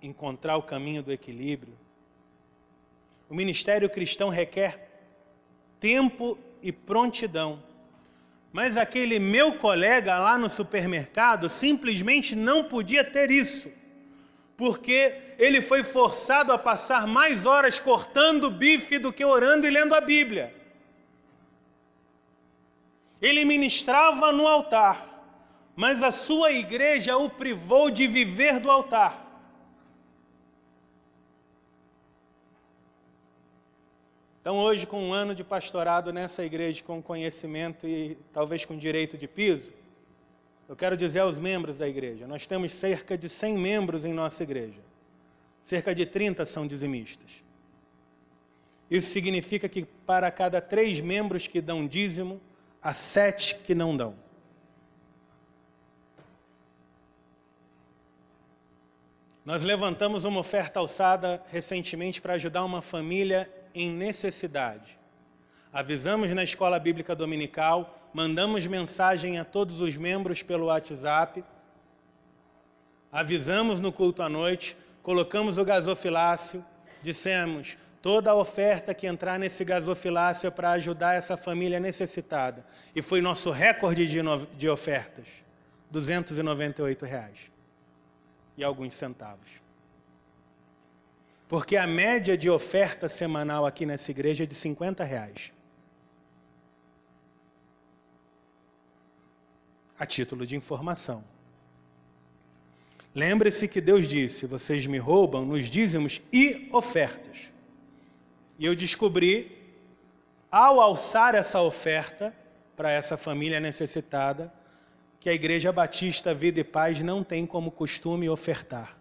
encontrar o caminho do equilíbrio. O ministério cristão requer tempo e prontidão. Mas aquele meu colega lá no supermercado simplesmente não podia ter isso, porque ele foi forçado a passar mais horas cortando bife do que orando e lendo a Bíblia. Ele ministrava no altar, mas a sua igreja o privou de viver do altar. Então, hoje, com um ano de pastorado nessa igreja, com conhecimento e talvez com direito de piso, eu quero dizer aos membros da igreja: nós temos cerca de 100 membros em nossa igreja, cerca de 30 são dizimistas. Isso significa que para cada três membros que dão dízimo, há sete que não dão. Nós levantamos uma oferta alçada recentemente para ajudar uma família em necessidade. Avisamos na escola bíblica dominical, mandamos mensagem a todos os membros pelo WhatsApp, avisamos no culto à noite, colocamos o gasofilácio, dissemos: toda a oferta que entrar nesse gasofilácio para ajudar essa família necessitada. E foi nosso recorde de, de ofertas, 298 reais e alguns centavos. Porque a média de oferta semanal aqui nessa igreja é de 50 reais. A título de informação. Lembre-se que Deus disse: vocês me roubam nos dízimos e ofertas. E eu descobri, ao alçar essa oferta para essa família necessitada, que a Igreja Batista Vida e Paz não tem como costume ofertar.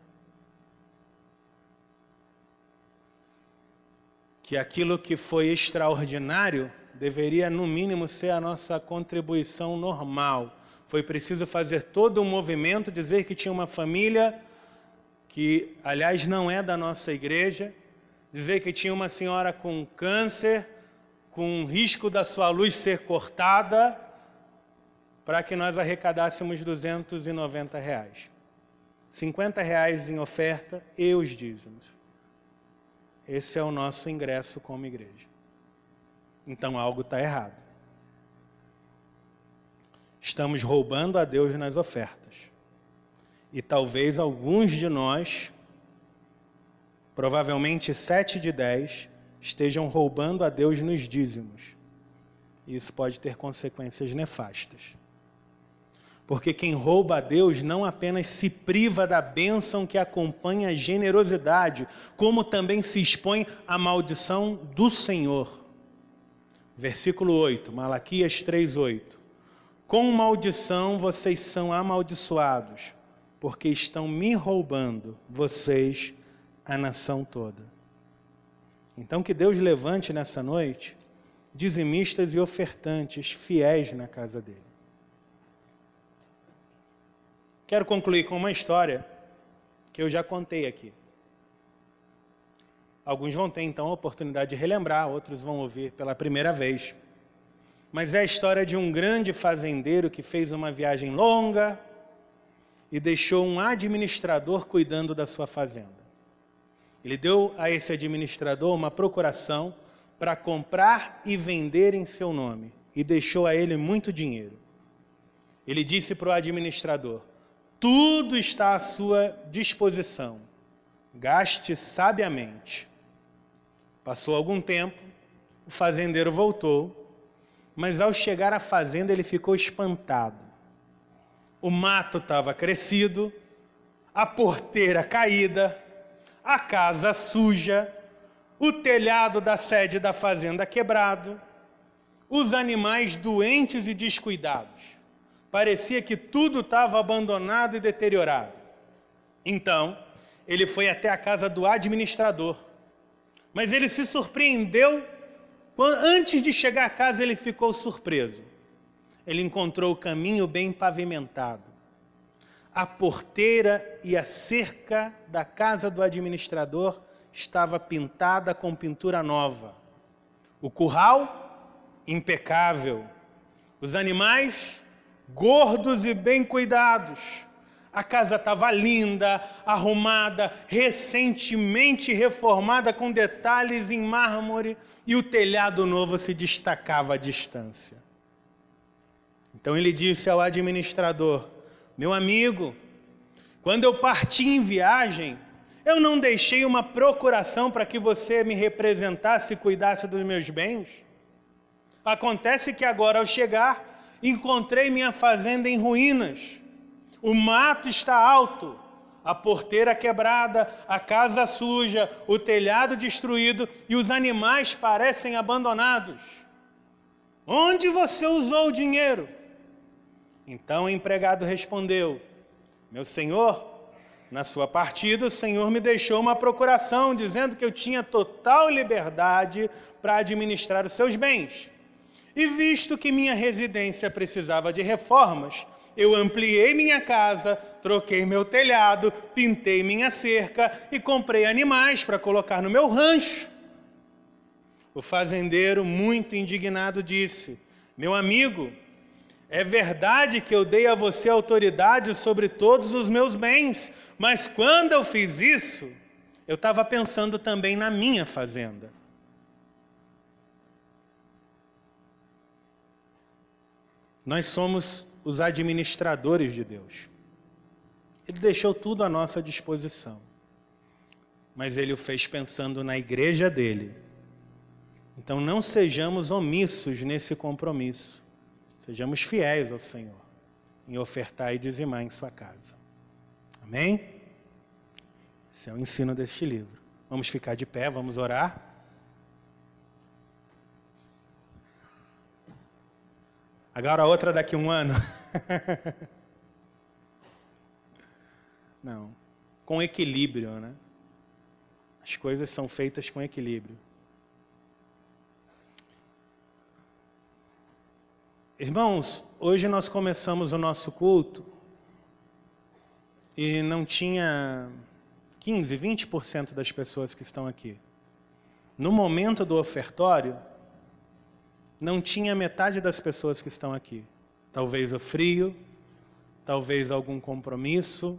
Que aquilo que foi extraordinário deveria, no mínimo, ser a nossa contribuição normal. Foi preciso fazer todo um movimento, dizer que tinha uma família que, aliás, não é da nossa igreja, dizer que tinha uma senhora com câncer, com risco da sua luz ser cortada, para que nós arrecadássemos 290 reais. 50 reais em oferta e os dízimos. Esse é o nosso ingresso como igreja. Então algo está errado. Estamos roubando a Deus nas ofertas. E talvez alguns de nós Provavelmente sete de dez estejam roubando a Deus nos dízimos. Isso pode ter consequências nefastas. Porque quem rouba a Deus não apenas se priva da bênção que acompanha a generosidade, como também se expõe à maldição do Senhor. Versículo 8, Malaquias 3:8. Com maldição vocês são amaldiçoados, porque estão me roubando, vocês a nação toda. Então, que Deus levante nessa noite dizimistas e ofertantes fiéis na casa dele. Quero concluir com uma história que eu já contei aqui. Alguns vão ter então a oportunidade de relembrar, outros vão ouvir pela primeira vez. Mas é a história de um grande fazendeiro que fez uma viagem longa e deixou um administrador cuidando da sua fazenda. Ele deu a esse administrador uma procuração para comprar e vender em seu nome e deixou a ele muito dinheiro. Ele disse para o administrador: Tudo está à sua disposição, gaste sabiamente. Passou algum tempo, o fazendeiro voltou, mas ao chegar à fazenda ele ficou espantado. O mato estava crescido, a porteira caída, a casa suja, o telhado da sede da fazenda quebrado, os animais doentes e descuidados. Parecia que tudo estava abandonado e deteriorado. Então, ele foi até a casa do administrador. Mas ele se surpreendeu. Antes de chegar à casa, ele ficou surpreso. Ele encontrou o caminho bem pavimentado. A porteira e a cerca da casa do administrador estava pintada com pintura nova. O curral, impecável. Os animais, gordos e bem cuidados. A casa estava linda, arrumada, recentemente reformada com detalhes em mármore e o telhado novo se destacava à distância. Então ele disse ao administrador: Meu amigo, quando eu parti em viagem, eu não deixei uma procuração para que você me representasse e cuidasse dos meus bens. Acontece que agora, ao chegar, encontrei minha fazenda em ruínas. O mato está alto, a porteira quebrada, a casa suja, o telhado destruído e os animais parecem abandonados. Onde você usou o dinheiro? Então o empregado respondeu: Meu senhor, na sua partida, o Senhor me deixou uma procuração dizendo que eu tinha total liberdade para administrar os seus bens. E visto que minha residência precisava de reformas, eu ampliei minha casa, troquei meu telhado, pintei minha cerca e comprei animais para colocar no meu rancho. O fazendeiro, muito indignado, disse: Meu amigo, é verdade que eu dei a você autoridade sobre todos os meus bens, mas quando eu fiz isso, eu estava pensando também na minha fazenda. Nós somos os administradores de Deus. Ele deixou tudo à nossa disposição. Mas ele o fez pensando na igreja dele. Então não sejamos omissos nesse compromisso. Sejamos fiéis ao Senhor em ofertar e dizimar em sua casa. Amém? Esse é o ensino deste livro. Vamos ficar de pé, vamos orar. Agora a outra daqui a um ano. (laughs) Não. Com equilíbrio, né? As coisas são feitas com equilíbrio. Irmãos, hoje nós começamos o nosso culto e não tinha 15, 20% das pessoas que estão aqui. No momento do ofertório, não tinha metade das pessoas que estão aqui. Talvez o frio, talvez algum compromisso,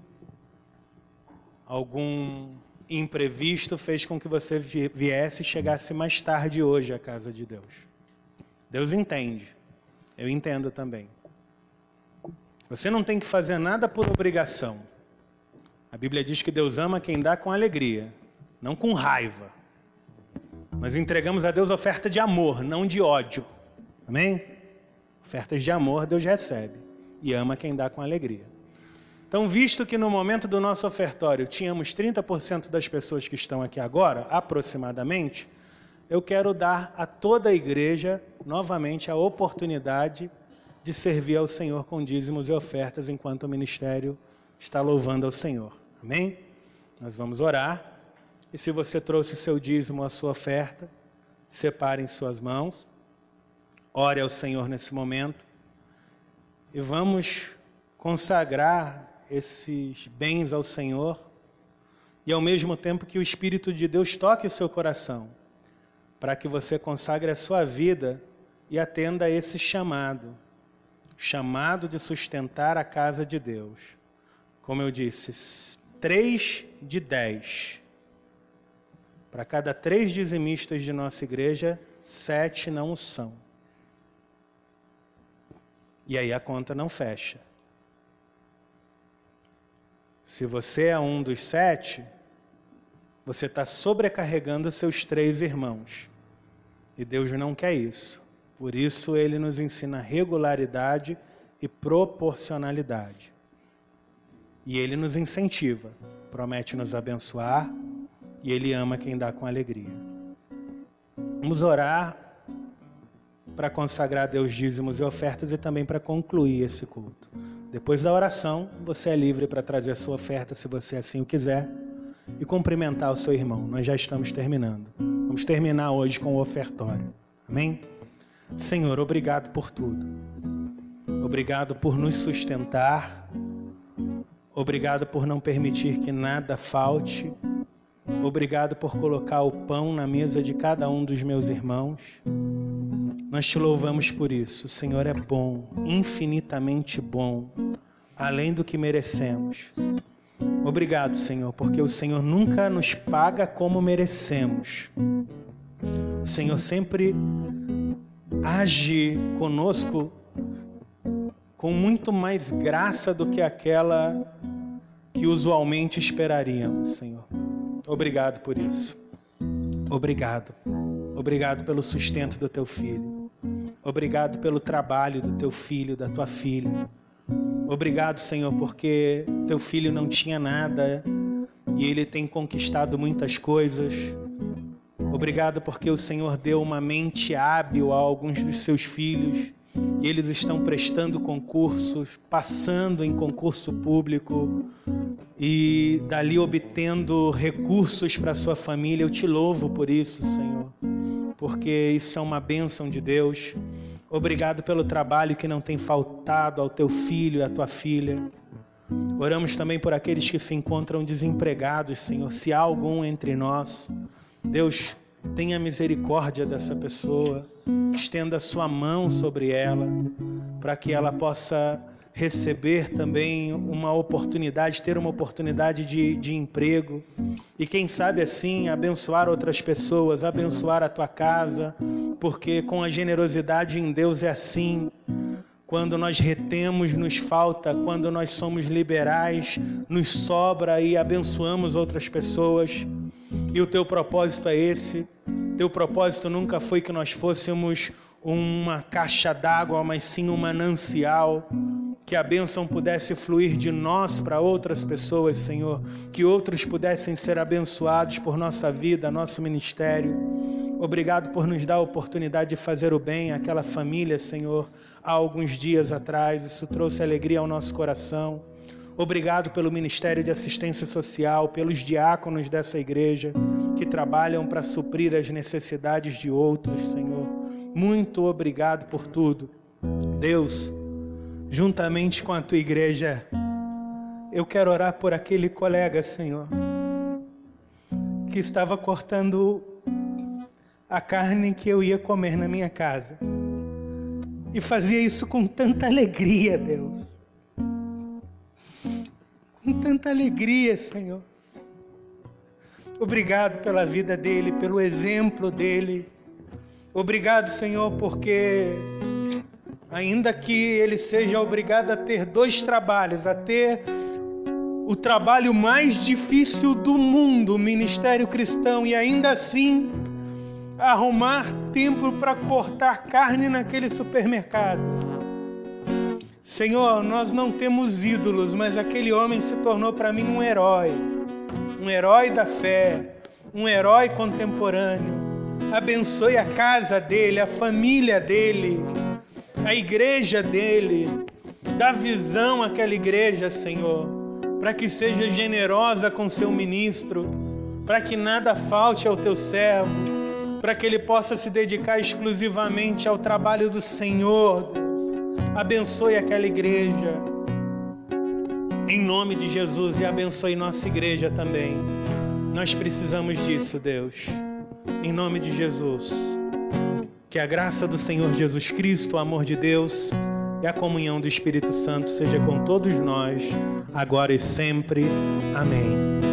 algum imprevisto fez com que você viesse e chegasse mais tarde hoje à casa de Deus. Deus entende. Eu entendo também. Você não tem que fazer nada por obrigação. A Bíblia diz que Deus ama quem dá com alegria, não com raiva. Mas entregamos a Deus oferta de amor, não de ódio. Amém? Ofertas de amor Deus recebe e ama quem dá com alegria. Então, visto que no momento do nosso ofertório tínhamos 30% das pessoas que estão aqui agora, aproximadamente, eu quero dar a toda a igreja novamente a oportunidade de servir ao Senhor com dízimos e ofertas enquanto o ministério está louvando ao Senhor. Amém? Nós vamos orar. E se você trouxe o seu dízimo, a sua oferta, separe em suas mãos. Ore ao Senhor nesse momento. E vamos consagrar esses bens ao Senhor e ao mesmo tempo que o Espírito de Deus toque o seu coração, para que você consagre a sua vida e atenda a esse chamado chamado de sustentar a casa de Deus. Como eu disse, três de dez. Para cada três dizimistas de nossa igreja, sete não são. E aí a conta não fecha. Se você é um dos sete, você está sobrecarregando seus três irmãos. E Deus não quer isso. Por isso ele nos ensina regularidade e proporcionalidade. E ele nos incentiva, promete nos abençoar e ele ama quem dá com alegria. Vamos orar para consagrar a Deus dízimos e ofertas e também para concluir esse culto. Depois da oração, você é livre para trazer a sua oferta se você assim o quiser e cumprimentar o seu irmão. Nós já estamos terminando. Vamos terminar hoje com o ofertório. Amém? Senhor, obrigado por tudo. Obrigado por nos sustentar. Obrigado por não permitir que nada falte. Obrigado por colocar o pão na mesa de cada um dos meus irmãos. Nós te louvamos por isso. O Senhor é bom, infinitamente bom, além do que merecemos. Obrigado, Senhor, porque o Senhor nunca nos paga como merecemos. O Senhor sempre age conosco com muito mais graça do que aquela que usualmente esperaríamos, Senhor. Obrigado por isso. Obrigado. Obrigado pelo sustento do teu filho. Obrigado pelo trabalho do teu filho, da tua filha. Obrigado, Senhor, porque teu filho não tinha nada e ele tem conquistado muitas coisas. Obrigado porque o Senhor deu uma mente hábil a alguns dos seus filhos e eles estão prestando concursos, passando em concurso público e dali obtendo recursos para sua família. Eu te louvo por isso, Senhor, porque isso é uma bênção de Deus. Obrigado pelo trabalho que não tem faltado ao teu filho e à tua filha. Oramos também por aqueles que se encontram desempregados, Senhor, se há algum entre nós. Deus, Tenha misericórdia dessa pessoa, estenda sua mão sobre ela, para que ela possa receber também uma oportunidade, ter uma oportunidade de, de emprego e, quem sabe assim, abençoar outras pessoas, abençoar a tua casa, porque com a generosidade em Deus é assim. Quando nós retemos, nos falta, quando nós somos liberais, nos sobra e abençoamos outras pessoas. E o teu propósito é esse. Teu propósito nunca foi que nós fôssemos uma caixa d'água, mas sim um manancial. Que a bênção pudesse fluir de nós para outras pessoas, Senhor. Que outros pudessem ser abençoados por nossa vida, nosso ministério. Obrigado por nos dar a oportunidade de fazer o bem àquela família, Senhor, há alguns dias atrás. Isso trouxe alegria ao nosso coração. Obrigado pelo Ministério de Assistência Social, pelos diáconos dessa igreja que trabalham para suprir as necessidades de outros, Senhor. Muito obrigado por tudo. Deus, juntamente com a tua igreja, eu quero orar por aquele colega, Senhor, que estava cortando a carne que eu ia comer na minha casa. E fazia isso com tanta alegria, Deus com tanta alegria, Senhor. Obrigado pela vida dele, pelo exemplo dele. Obrigado, Senhor, porque ainda que ele seja obrigado a ter dois trabalhos, a ter o trabalho mais difícil do mundo, o ministério cristão, e ainda assim arrumar tempo para cortar carne naquele supermercado Senhor, nós não temos ídolos, mas aquele homem se tornou para mim um herói, um herói da fé, um herói contemporâneo. Abençoe a casa dele, a família dele, a igreja dele. Dá visão àquela igreja, Senhor, para que seja generosa com seu ministro, para que nada falte ao teu servo, para que ele possa se dedicar exclusivamente ao trabalho do Senhor, abençoe aquela igreja. em nome de Jesus e abençoe nossa igreja também. Nós precisamos disso, Deus. Em nome de Jesus. Que a graça do Senhor Jesus Cristo, o amor de Deus e a comunhão do Espírito Santo seja com todos nós, agora e sempre. Amém.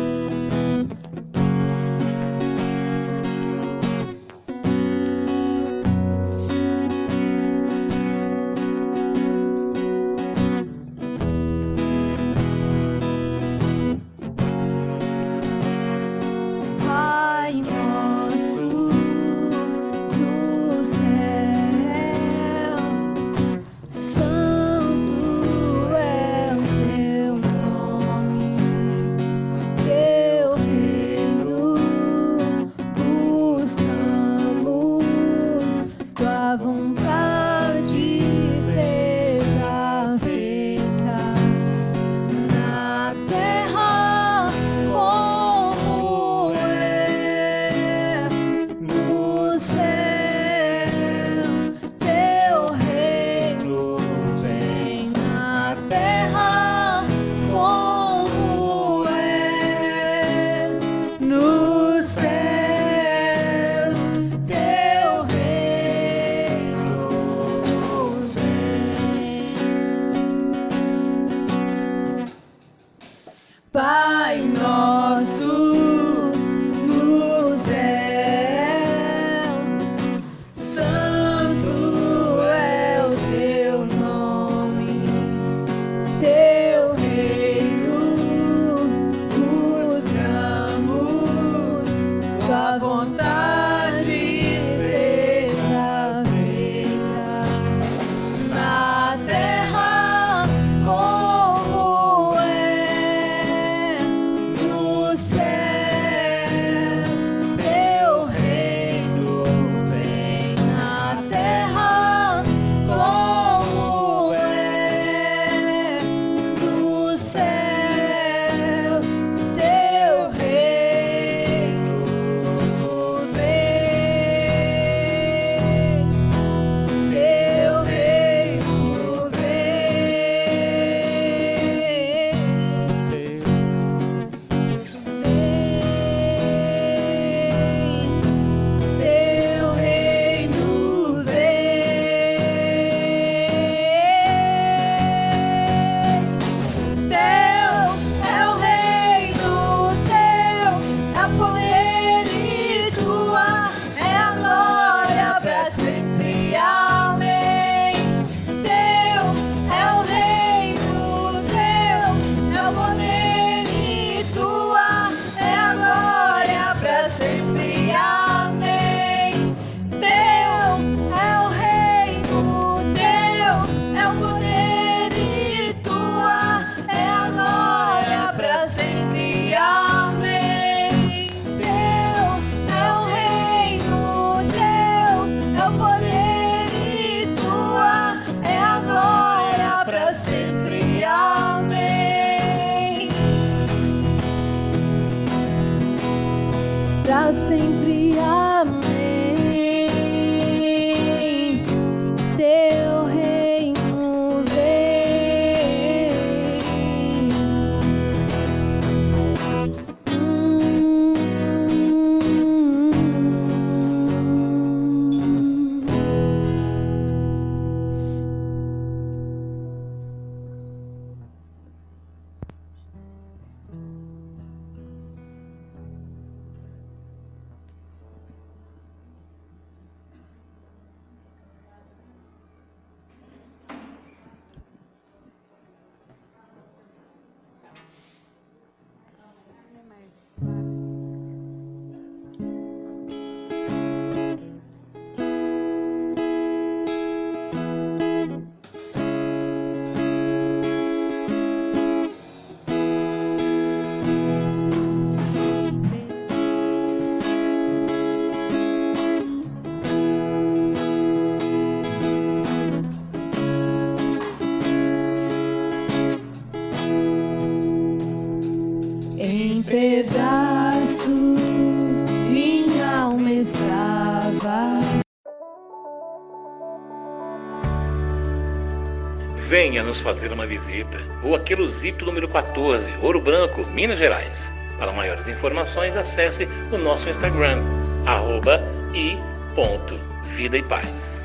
Venha nos fazer uma visita. Rua Queluzito, número 14, Ouro Branco, Minas Gerais. Para maiores informações, acesse o nosso Instagram, arroba e ponto, Vida e Paz.